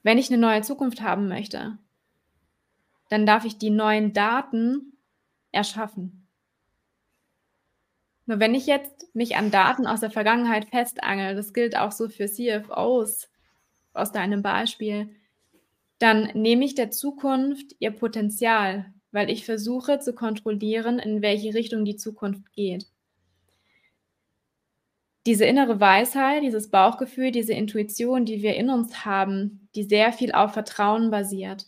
Speaker 1: wenn ich eine neue Zukunft haben möchte, dann darf ich die neuen Daten erschaffen. Nur wenn ich jetzt mich an Daten aus der Vergangenheit festangel, das gilt auch so für CFOs aus deinem Beispiel, dann nehme ich der Zukunft ihr Potenzial, weil ich versuche zu kontrollieren, in welche Richtung die Zukunft geht. Diese innere Weisheit, dieses Bauchgefühl, diese Intuition, die wir in uns haben, die sehr viel auf Vertrauen basiert,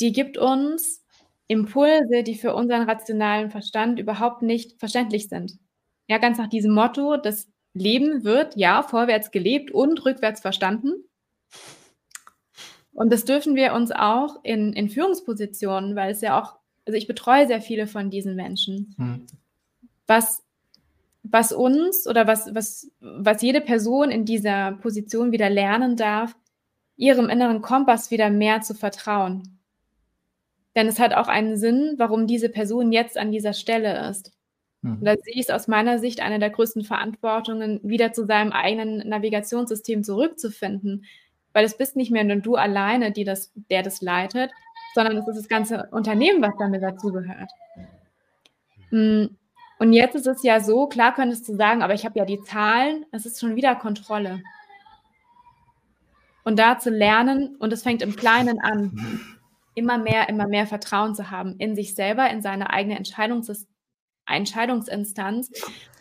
Speaker 1: die gibt uns Impulse, die für unseren rationalen Verstand überhaupt nicht verständlich sind. Ja, ganz nach diesem Motto, das Leben wird ja vorwärts gelebt und rückwärts verstanden. Und das dürfen wir uns auch in, in Führungspositionen, weil es ja auch, also ich betreue sehr viele von diesen Menschen, hm. was, was uns oder was, was, was jede Person in dieser Position wieder lernen darf, ihrem inneren Kompass wieder mehr zu vertrauen. Denn es hat auch einen Sinn, warum diese Person jetzt an dieser Stelle ist. Mhm. Und da sehe ich es aus meiner Sicht eine der größten Verantwortungen, wieder zu seinem eigenen Navigationssystem zurückzufinden, weil es bist nicht mehr nur du alleine, die das, der das leitet, sondern es ist das ganze Unternehmen, was damit dazugehört. Hm, und jetzt ist es ja so, klar könntest du sagen, aber ich habe ja die Zahlen, es ist schon wieder Kontrolle. Und da zu lernen, und es fängt im Kleinen an, immer mehr, immer mehr Vertrauen zu haben in sich selber, in seine eigene Entscheidungs Entscheidungsinstanz,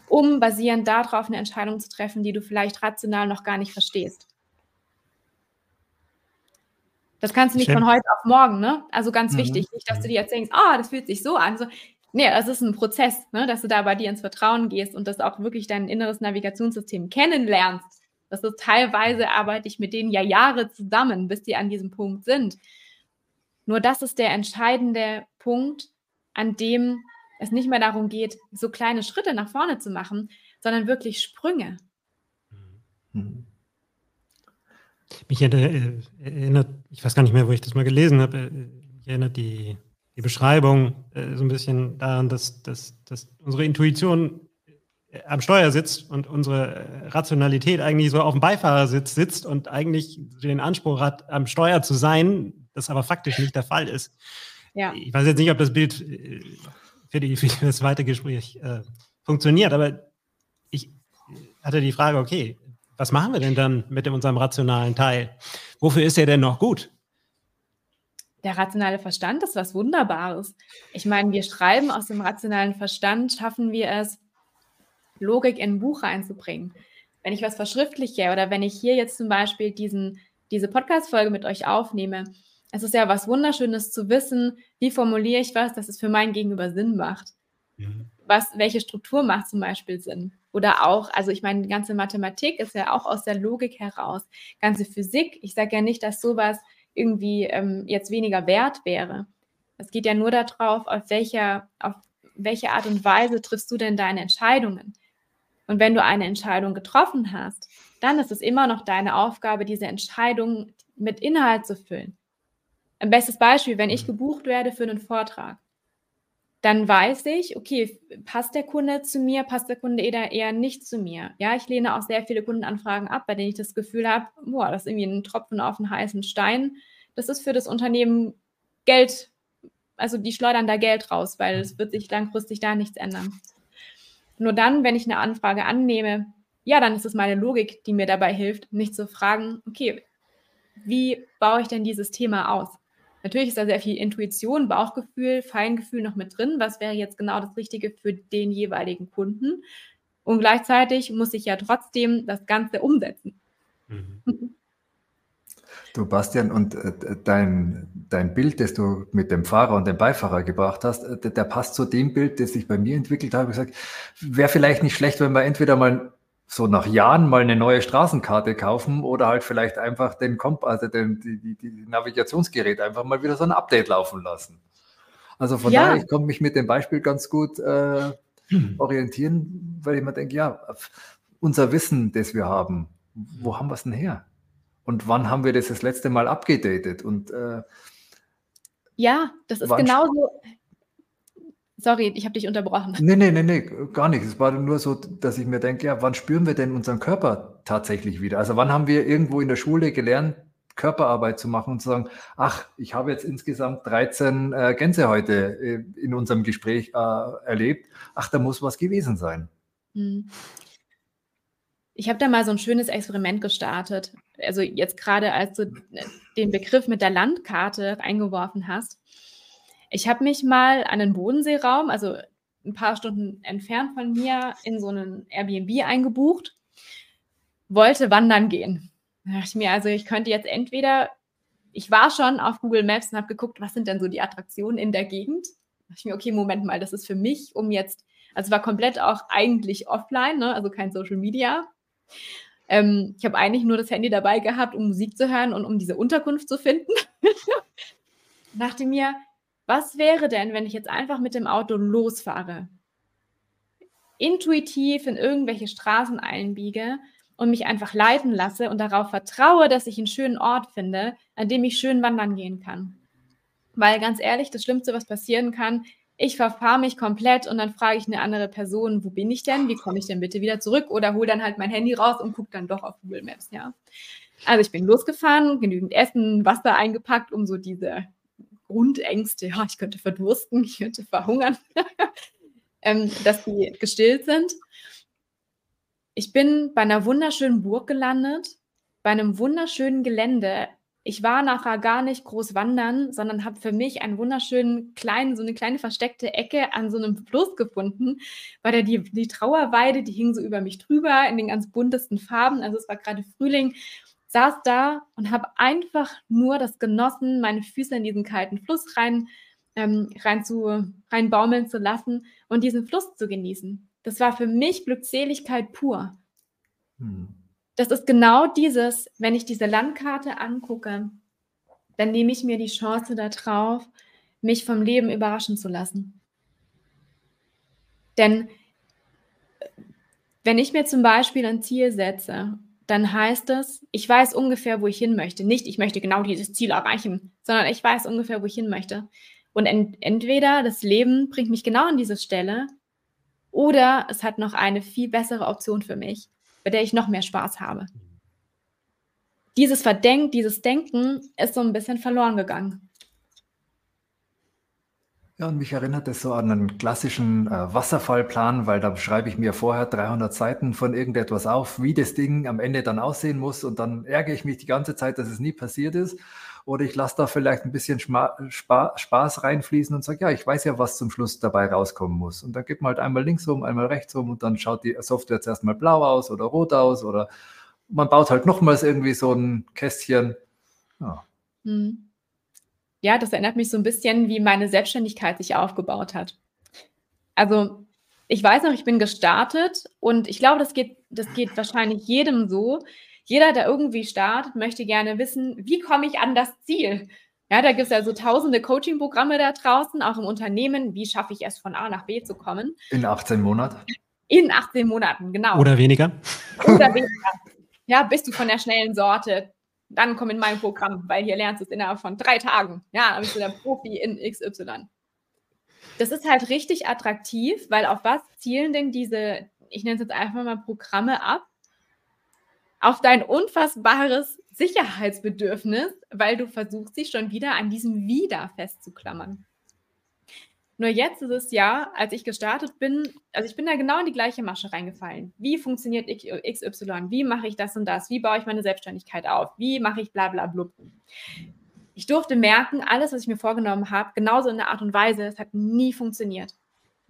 Speaker 1: um basierend darauf eine Entscheidung zu treffen, die du vielleicht rational noch gar nicht verstehst. Das kannst du nicht von heute auf morgen, ne? Also ganz mhm. wichtig, nicht, dass du dir jetzt denkst, ah, oh, das fühlt sich so an. So, nee, es ist ein Prozess, ne? dass du da bei dir ins Vertrauen gehst und dass auch wirklich dein inneres Navigationssystem kennenlernst. Das ist teilweise arbeite ich mit denen ja Jahre zusammen, bis die an diesem Punkt sind. Nur das ist der entscheidende Punkt, an dem es nicht mehr darum geht, so kleine Schritte nach vorne zu machen, sondern wirklich Sprünge. Mhm.
Speaker 2: Mich äh, erinnert, ich weiß gar nicht mehr, wo ich das mal gelesen habe, äh, mich erinnert die, die Beschreibung äh, so ein bisschen daran, dass, dass, dass unsere Intuition am Steuer sitzt und unsere Rationalität eigentlich so auf dem Beifahrersitz sitzt und eigentlich den Anspruch hat, am Steuer zu sein, das aber faktisch nicht der Fall ist. Ja. Ich weiß jetzt nicht, ob das Bild für, die, für das zweite Gespräch äh, funktioniert, aber ich hatte die Frage, okay, was machen wir denn dann mit unserem rationalen Teil? Wofür ist er denn noch gut?
Speaker 1: Der rationale Verstand ist was Wunderbares. Ich meine, wir schreiben aus dem rationalen Verstand, schaffen wir es, Logik in ein Buch reinzubringen. Wenn ich was verschriftliche oder wenn ich hier jetzt zum Beispiel diesen, diese Podcast-Folge mit euch aufnehme, es ist ja was Wunderschönes zu wissen, wie formuliere ich was, dass es für mein Gegenüber Sinn macht. Mhm. Was, welche Struktur macht zum Beispiel Sinn? Oder auch, also ich meine, die ganze Mathematik ist ja auch aus der Logik heraus. Ganze Physik, ich sage ja nicht, dass sowas irgendwie ähm, jetzt weniger wert wäre. Es geht ja nur darauf, auf welcher, auf welche Art und Weise triffst du denn deine Entscheidungen. Und wenn du eine Entscheidung getroffen hast, dann ist es immer noch deine Aufgabe, diese Entscheidung mit Inhalt zu füllen. Ein bestes Beispiel, wenn ich mhm. gebucht werde für einen Vortrag, dann weiß ich, okay, passt der Kunde zu mir, passt der Kunde eher, eher nicht zu mir. Ja, ich lehne auch sehr viele Kundenanfragen ab, bei denen ich das Gefühl habe, boah, das ist irgendwie ein Tropfen auf einen heißen Stein. Das ist für das Unternehmen Geld, also die schleudern da Geld raus, weil es wird sich langfristig da nichts ändern. Nur dann, wenn ich eine Anfrage annehme, ja, dann ist es meine Logik, die mir dabei hilft, mich zu fragen, okay, wie baue ich denn dieses Thema aus? Natürlich ist da sehr viel Intuition, Bauchgefühl, Feingefühl noch mit drin. Was wäre jetzt genau das Richtige für den jeweiligen Kunden? Und gleichzeitig muss ich ja trotzdem das Ganze umsetzen. Mhm.
Speaker 3: Du, Bastian, und äh, dein, dein Bild, das du mit dem Fahrer und dem Beifahrer gebracht hast, äh, der, passt zu dem Bild, das ich bei mir entwickelt habe. Ich gesagt, wäre vielleicht nicht schlecht, wenn wir entweder mal so nach Jahren mal eine neue Straßenkarte kaufen oder halt vielleicht einfach den Komp also den, die, die, die Navigationsgerät einfach mal wieder so ein Update laufen lassen. Also von ja. daher, ich konnte mich mit dem Beispiel ganz gut äh, hm. orientieren, weil ich mir denke, ja, unser Wissen, das wir haben, wo haben wir es denn her? Und wann haben wir das das letzte Mal abgedatet? Und äh,
Speaker 1: ja, das ist genauso. Sorry, ich habe dich unterbrochen.
Speaker 3: Nee, nee, nee, nee, gar nicht. Es war nur so, dass ich mir denke, ja, wann spüren wir denn unseren Körper tatsächlich wieder? Also wann haben wir irgendwo in der Schule gelernt, Körperarbeit zu machen und zu sagen, ach, ich habe jetzt insgesamt 13 äh, Gänse heute äh, in unserem Gespräch äh, erlebt. Ach, da muss was gewesen sein. Hm.
Speaker 1: ich habe da mal so ein schönes Experiment gestartet. Also jetzt gerade, als du den Begriff mit der Landkarte eingeworfen hast. Ich habe mich mal an den Bodenseeraum, also ein paar Stunden entfernt von mir, in so einen Airbnb eingebucht, wollte wandern gehen. Da dachte ich mir, also ich könnte jetzt entweder, ich war schon auf Google Maps und habe geguckt, was sind denn so die Attraktionen in der Gegend. Da dachte ich mir, okay, Moment mal, das ist für mich, um jetzt, also war komplett auch eigentlich offline, ne, also kein Social Media. Ähm, ich habe eigentlich nur das Handy dabei gehabt, um Musik zu hören und um diese Unterkunft zu finden. *laughs* dachte mir, was wäre denn, wenn ich jetzt einfach mit dem Auto losfahre, intuitiv in irgendwelche Straßen einbiege und mich einfach leiten lasse und darauf vertraue, dass ich einen schönen Ort finde, an dem ich schön wandern gehen kann. Weil ganz ehrlich, das Schlimmste, was passieren kann, ich verfahre mich komplett und dann frage ich eine andere Person, wo bin ich denn? Wie komme ich denn bitte wieder zurück? Oder hole dann halt mein Handy raus und gucke dann doch auf Google Maps, ja. Also ich bin losgefahren, genügend Essen, Wasser eingepackt, um so diese Grundängste, ja, ich könnte verdursten, ich könnte verhungern, *laughs* ähm, dass die gestillt sind. Ich bin bei einer wunderschönen Burg gelandet, bei einem wunderschönen Gelände, ich war nachher gar nicht groß wandern, sondern habe für mich einen wunderschönen kleinen, so eine kleine versteckte Ecke an so einem Fluss gefunden, weil da die, die Trauerweide, die hing so über mich drüber in den ganz buntesten Farben. Also es war gerade Frühling, saß da und habe einfach nur das genossen, meine Füße in diesen kalten Fluss rein, ähm, rein zu, rein baumeln zu lassen und diesen Fluss zu genießen. Das war für mich Glückseligkeit pur. Hm. Das ist genau dieses, wenn ich diese Landkarte angucke, dann nehme ich mir die Chance darauf, mich vom Leben überraschen zu lassen. Denn wenn ich mir zum Beispiel ein Ziel setze, dann heißt es, ich weiß ungefähr, wo ich hin möchte. Nicht, ich möchte genau dieses Ziel erreichen, sondern ich weiß ungefähr, wo ich hin möchte. Und ent entweder das Leben bringt mich genau an diese Stelle oder es hat noch eine viel bessere Option für mich bei der ich noch mehr Spaß habe. Dieses Verdenken, dieses Denken ist so ein bisschen verloren gegangen.
Speaker 3: Ja, und mich erinnert es so an einen klassischen äh, Wasserfallplan, weil da schreibe ich mir vorher 300 Seiten von irgendetwas auf, wie das Ding am Ende dann aussehen muss und dann ärgere ich mich die ganze Zeit, dass es nie passiert ist. Oder ich lasse da vielleicht ein bisschen Schma Spa Spaß reinfließen und sage, ja, ich weiß ja, was zum Schluss dabei rauskommen muss. Und dann gibt man halt einmal links rum, einmal rechts rum und dann schaut die Software zuerst mal blau aus oder rot aus oder man baut halt nochmals irgendwie so ein Kästchen. Ja. Hm.
Speaker 1: Ja, das erinnert mich so ein bisschen, wie meine Selbstständigkeit sich aufgebaut hat. Also ich weiß noch, ich bin gestartet und ich glaube, das geht, das geht wahrscheinlich jedem so jeder, der irgendwie startet, möchte gerne wissen, wie komme ich an das Ziel? Ja, da gibt es ja so tausende Coaching-Programme da draußen, auch im Unternehmen. Wie schaffe ich es, von A nach B zu kommen?
Speaker 3: In 18 Monaten?
Speaker 1: In 18 Monaten, genau.
Speaker 2: Oder weniger?
Speaker 1: Oder weniger. Ja, bist du von der schnellen Sorte, dann komm in mein Programm, weil hier lernst du es innerhalb von drei Tagen. Ja, dann bist du der Profi in XY. Das ist halt richtig attraktiv, weil auf was zielen denn diese, ich nenne es jetzt einfach mal Programme ab? auf dein unfassbares Sicherheitsbedürfnis, weil du versuchst, dich schon wieder an diesem Wieder festzuklammern. Nur jetzt ist es ja, als ich gestartet bin, also ich bin da genau in die gleiche Masche reingefallen. Wie funktioniert XY? Wie mache ich das und das? Wie baue ich meine Selbstständigkeit auf? Wie mache ich bla bla blub? Ich durfte merken, alles, was ich mir vorgenommen habe, genauso in der Art und Weise, es hat nie funktioniert.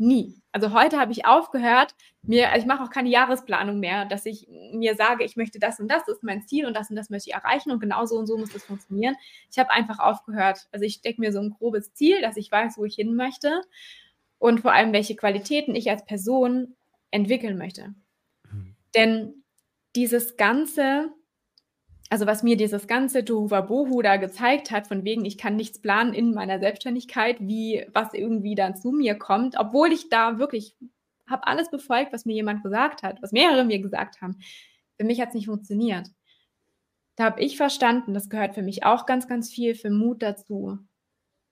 Speaker 1: Nie. Also heute habe ich aufgehört, mir, also ich mache auch keine Jahresplanung mehr, dass ich mir sage, ich möchte das und das ist mein Ziel und das und das möchte ich erreichen und genau so und so muss das funktionieren. Ich habe einfach aufgehört. Also ich stecke mir so ein grobes Ziel, dass ich weiß, wo ich hin möchte und vor allem, welche Qualitäten ich als Person entwickeln möchte. Mhm. Denn dieses ganze also was mir dieses ganze Tohuwabohu da gezeigt hat, von wegen, ich kann nichts planen in meiner Selbstständigkeit, wie was irgendwie dann zu mir kommt, obwohl ich da wirklich habe alles befolgt, was mir jemand gesagt hat, was mehrere mir gesagt haben. Für mich hat es nicht funktioniert. Da habe ich verstanden, das gehört für mich auch ganz, ganz viel für Mut dazu,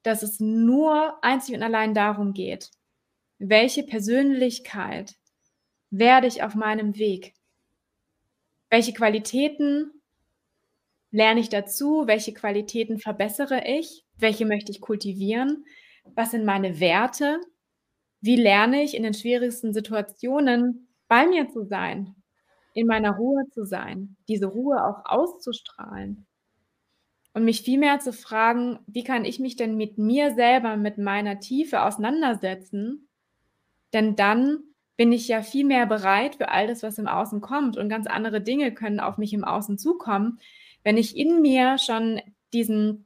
Speaker 1: dass es nur einzig und allein darum geht, welche Persönlichkeit werde ich auf meinem Weg? Welche Qualitäten lerne ich dazu? Welche Qualitäten verbessere ich? Welche möchte ich kultivieren? Was sind meine Werte? Wie lerne ich in den schwierigsten Situationen bei mir zu sein? in meiner Ruhe zu sein, diese Ruhe auch auszustrahlen und mich vielmehr zu fragen, wie kann ich mich denn mit mir selber, mit meiner Tiefe auseinandersetzen? Denn dann bin ich ja viel mehr bereit für all das, was im Außen kommt und ganz andere Dinge können auf mich im Außen zukommen, wenn ich in mir schon diesen,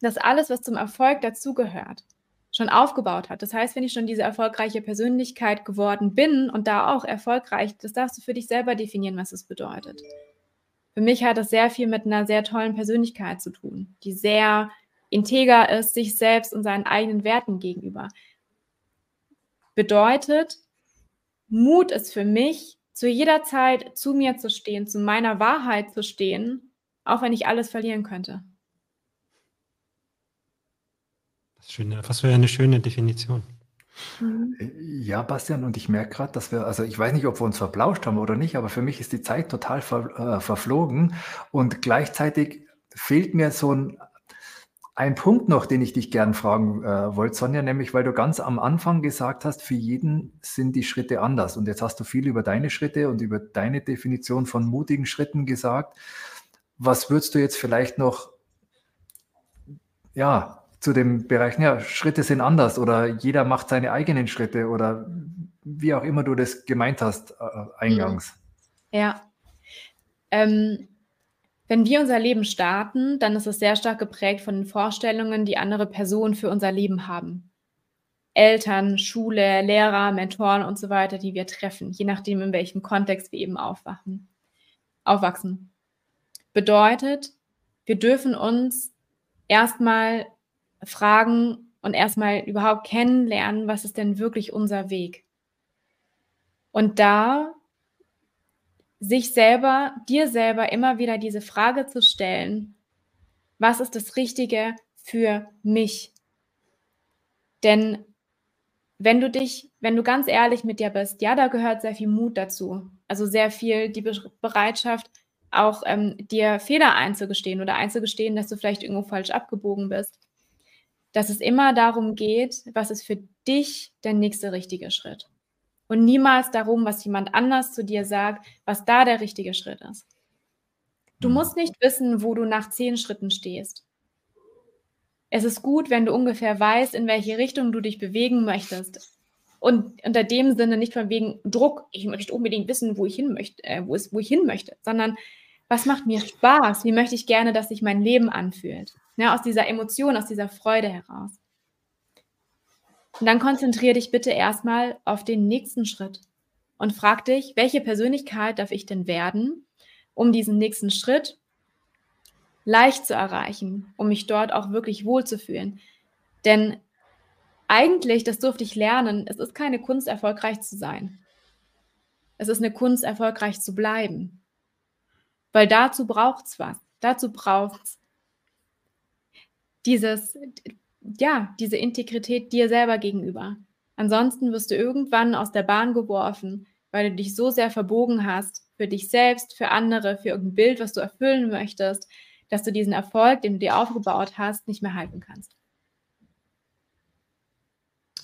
Speaker 1: das alles, was zum Erfolg dazugehört, schon aufgebaut hat. Das heißt, wenn ich schon diese erfolgreiche Persönlichkeit geworden bin und da auch erfolgreich, das darfst du für dich selber definieren, was es bedeutet. Für mich hat das sehr viel mit einer sehr tollen Persönlichkeit zu tun, die sehr integer ist, sich selbst und seinen eigenen Werten gegenüber. Bedeutet, Mut ist für mich, zu jeder Zeit zu mir zu stehen, zu meiner Wahrheit zu stehen, auch wenn ich alles verlieren könnte.
Speaker 2: Das schöne, was für eine schöne Definition.
Speaker 3: Mhm. Ja, Bastian, und ich merke gerade, dass wir, also ich weiß nicht, ob wir uns verplauscht haben oder nicht, aber für mich ist die Zeit total ver, äh, verflogen und gleichzeitig fehlt mir so ein ein Punkt noch, den ich dich gern fragen äh, wollte, Sonja, nämlich weil du ganz am Anfang gesagt hast, für jeden sind die Schritte anders. Und jetzt hast du viel über deine Schritte und über deine Definition von mutigen Schritten gesagt. Was würdest du jetzt vielleicht noch, ja, zu dem Bereich, ja, Schritte sind anders oder jeder macht seine eigenen Schritte oder wie auch immer du das gemeint hast äh, eingangs.
Speaker 1: Ja. Ähm, wenn wir unser Leben starten, dann ist es sehr stark geprägt von den Vorstellungen, die andere Personen für unser Leben haben. Eltern, Schule, Lehrer, Mentoren und so weiter, die wir treffen, je nachdem, in welchem Kontext wir eben aufwachen, aufwachsen. Bedeutet, wir dürfen uns erstmal fragen und erstmal überhaupt kennenlernen, was ist denn wirklich unser Weg. Und da sich selber, dir selber immer wieder diese Frage zu stellen, was ist das Richtige für mich? Denn wenn du dich, wenn du ganz ehrlich mit dir bist, ja, da gehört sehr viel Mut dazu. Also sehr viel die Bereitschaft, auch ähm, dir Fehler einzugestehen oder einzugestehen, dass du vielleicht irgendwo falsch abgebogen bist. Dass es immer darum geht, was ist für dich der nächste richtige Schritt und niemals darum, was jemand anders zu dir sagt, was da der richtige Schritt ist. Du mhm. musst nicht wissen, wo du nach zehn Schritten stehst. Es ist gut, wenn du ungefähr weißt, in welche Richtung du dich bewegen möchtest. Und unter dem Sinne nicht von wegen Druck, ich möchte unbedingt wissen, wo ich hin möchte, äh, wo, es, wo ich hin möchte, sondern was macht mir Spaß? Wie möchte ich gerne, dass sich mein Leben anfühlt? Ja, aus dieser Emotion, aus dieser Freude heraus. Und dann konzentriere dich bitte erstmal auf den nächsten Schritt und frag dich, welche Persönlichkeit darf ich denn werden, um diesen nächsten Schritt leicht zu erreichen, um mich dort auch wirklich wohlzufühlen. Denn eigentlich, das durfte ich lernen, es ist keine Kunst, erfolgreich zu sein. Es ist eine Kunst, erfolgreich zu bleiben. Weil dazu braucht es was. Dazu braucht es dieses, ja, diese Integrität dir selber gegenüber. Ansonsten wirst du irgendwann aus der Bahn geworfen, weil du dich so sehr verbogen hast für dich selbst, für andere, für irgendein Bild, was du erfüllen möchtest, dass du diesen Erfolg, den du dir aufgebaut hast, nicht mehr halten kannst.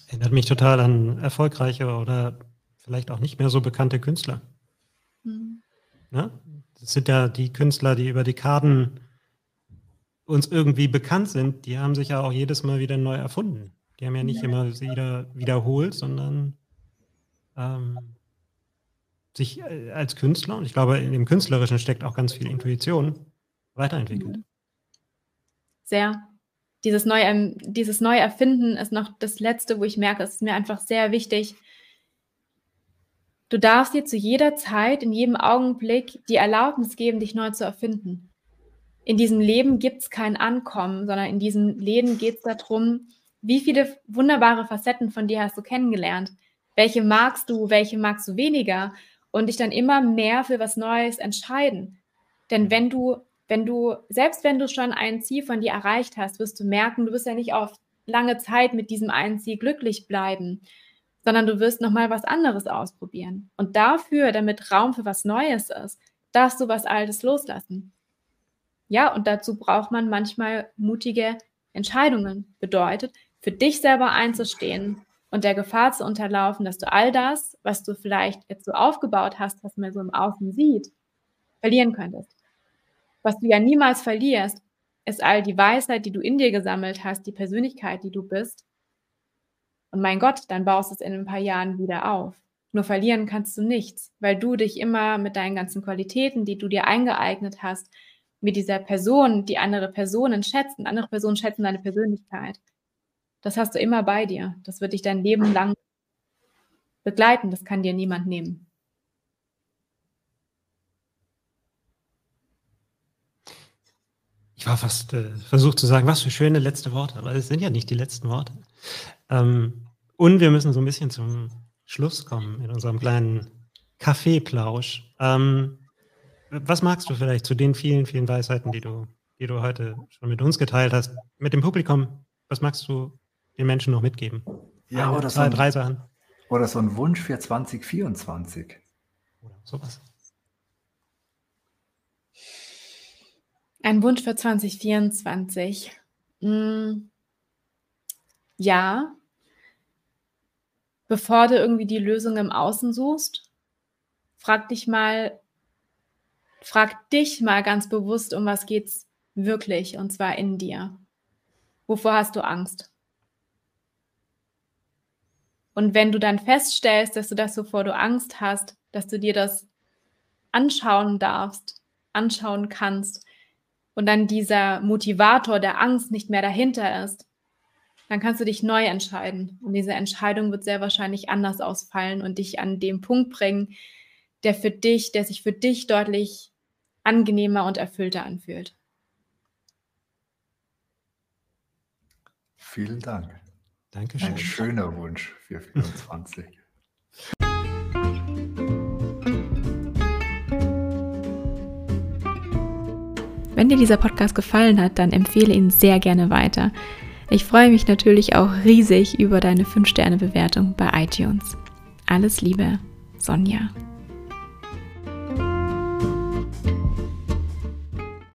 Speaker 2: Erinnert mich total an erfolgreiche oder vielleicht auch nicht mehr so bekannte Künstler. Mhm. Das sind ja die Künstler, die über Dekaden uns irgendwie bekannt sind, die haben sich ja auch jedes Mal wieder neu erfunden. Die haben ja nicht immer wieder wiederholt, sondern ähm, sich äh, als Künstler, und ich glaube, in dem Künstlerischen steckt auch ganz viel Intuition, weiterentwickelt. Mhm.
Speaker 1: Sehr. Dieses neue, dieses neue Erfinden ist noch das Letzte, wo ich merke, es ist mir einfach sehr wichtig. Du darfst dir zu jeder Zeit, in jedem Augenblick die Erlaubnis geben, dich neu zu erfinden in diesem Leben gibt es kein Ankommen, sondern in diesem Leben geht es darum, wie viele wunderbare Facetten von dir hast du kennengelernt? Welche magst du, welche magst du weniger? Und dich dann immer mehr für was Neues entscheiden. Denn wenn du, wenn du, selbst wenn du schon ein Ziel von dir erreicht hast, wirst du merken, du wirst ja nicht auf lange Zeit mit diesem einen Ziel glücklich bleiben, sondern du wirst nochmal was anderes ausprobieren. Und dafür, damit Raum für was Neues ist, darfst du was Altes loslassen. Ja, und dazu braucht man manchmal mutige Entscheidungen. Bedeutet, für dich selber einzustehen und der Gefahr zu unterlaufen, dass du all das, was du vielleicht jetzt so aufgebaut hast, was man so im Außen sieht, verlieren könntest. Was du ja niemals verlierst, ist all die Weisheit, die du in dir gesammelt hast, die Persönlichkeit, die du bist. Und mein Gott, dann baust du es in ein paar Jahren wieder auf. Nur verlieren kannst du nichts, weil du dich immer mit deinen ganzen Qualitäten, die du dir eingeeignet hast, mit dieser Person, die andere Personen schätzen, andere Personen schätzen deine Persönlichkeit. Das hast du immer bei dir. Das wird dich dein Leben lang begleiten. Das kann dir niemand nehmen.
Speaker 2: Ich war fast äh, versucht zu sagen, was für schöne letzte Worte, aber es sind ja nicht die letzten Worte. Ähm, und wir müssen so ein bisschen zum Schluss kommen in unserem kleinen Kaffeeplausch. Ähm, was magst du vielleicht zu den vielen, vielen Weisheiten, die du, die du heute schon mit uns geteilt hast, mit dem Publikum? Was magst du den Menschen noch mitgeben?
Speaker 3: Ja, Eine, oder zwei, so ein, drei Sachen. Oder so ein Wunsch für 2024. Oder sowas.
Speaker 1: Ein Wunsch für 2024. Hm. Ja, bevor du irgendwie die Lösung im Außen suchst, frag dich mal, frag dich mal ganz bewusst, um was geht's wirklich und zwar in dir. Wovor hast du Angst? Und wenn du dann feststellst, dass du das, wovor du Angst hast, dass du dir das anschauen darfst, anschauen kannst und dann dieser Motivator der Angst nicht mehr dahinter ist, dann kannst du dich neu entscheiden. Und diese Entscheidung wird sehr wahrscheinlich anders ausfallen und dich an den Punkt bringen, der für dich, der sich für dich deutlich angenehmer und erfüllter anfühlt.
Speaker 3: Vielen Dank.
Speaker 2: Dankeschön.
Speaker 3: Ein schöner Wunsch für 24. *laughs*
Speaker 1: Wenn dir dieser Podcast gefallen hat, dann empfehle ihn sehr gerne weiter. Ich freue mich natürlich auch riesig über deine 5-Sterne-Bewertung bei iTunes. Alles Liebe, Sonja.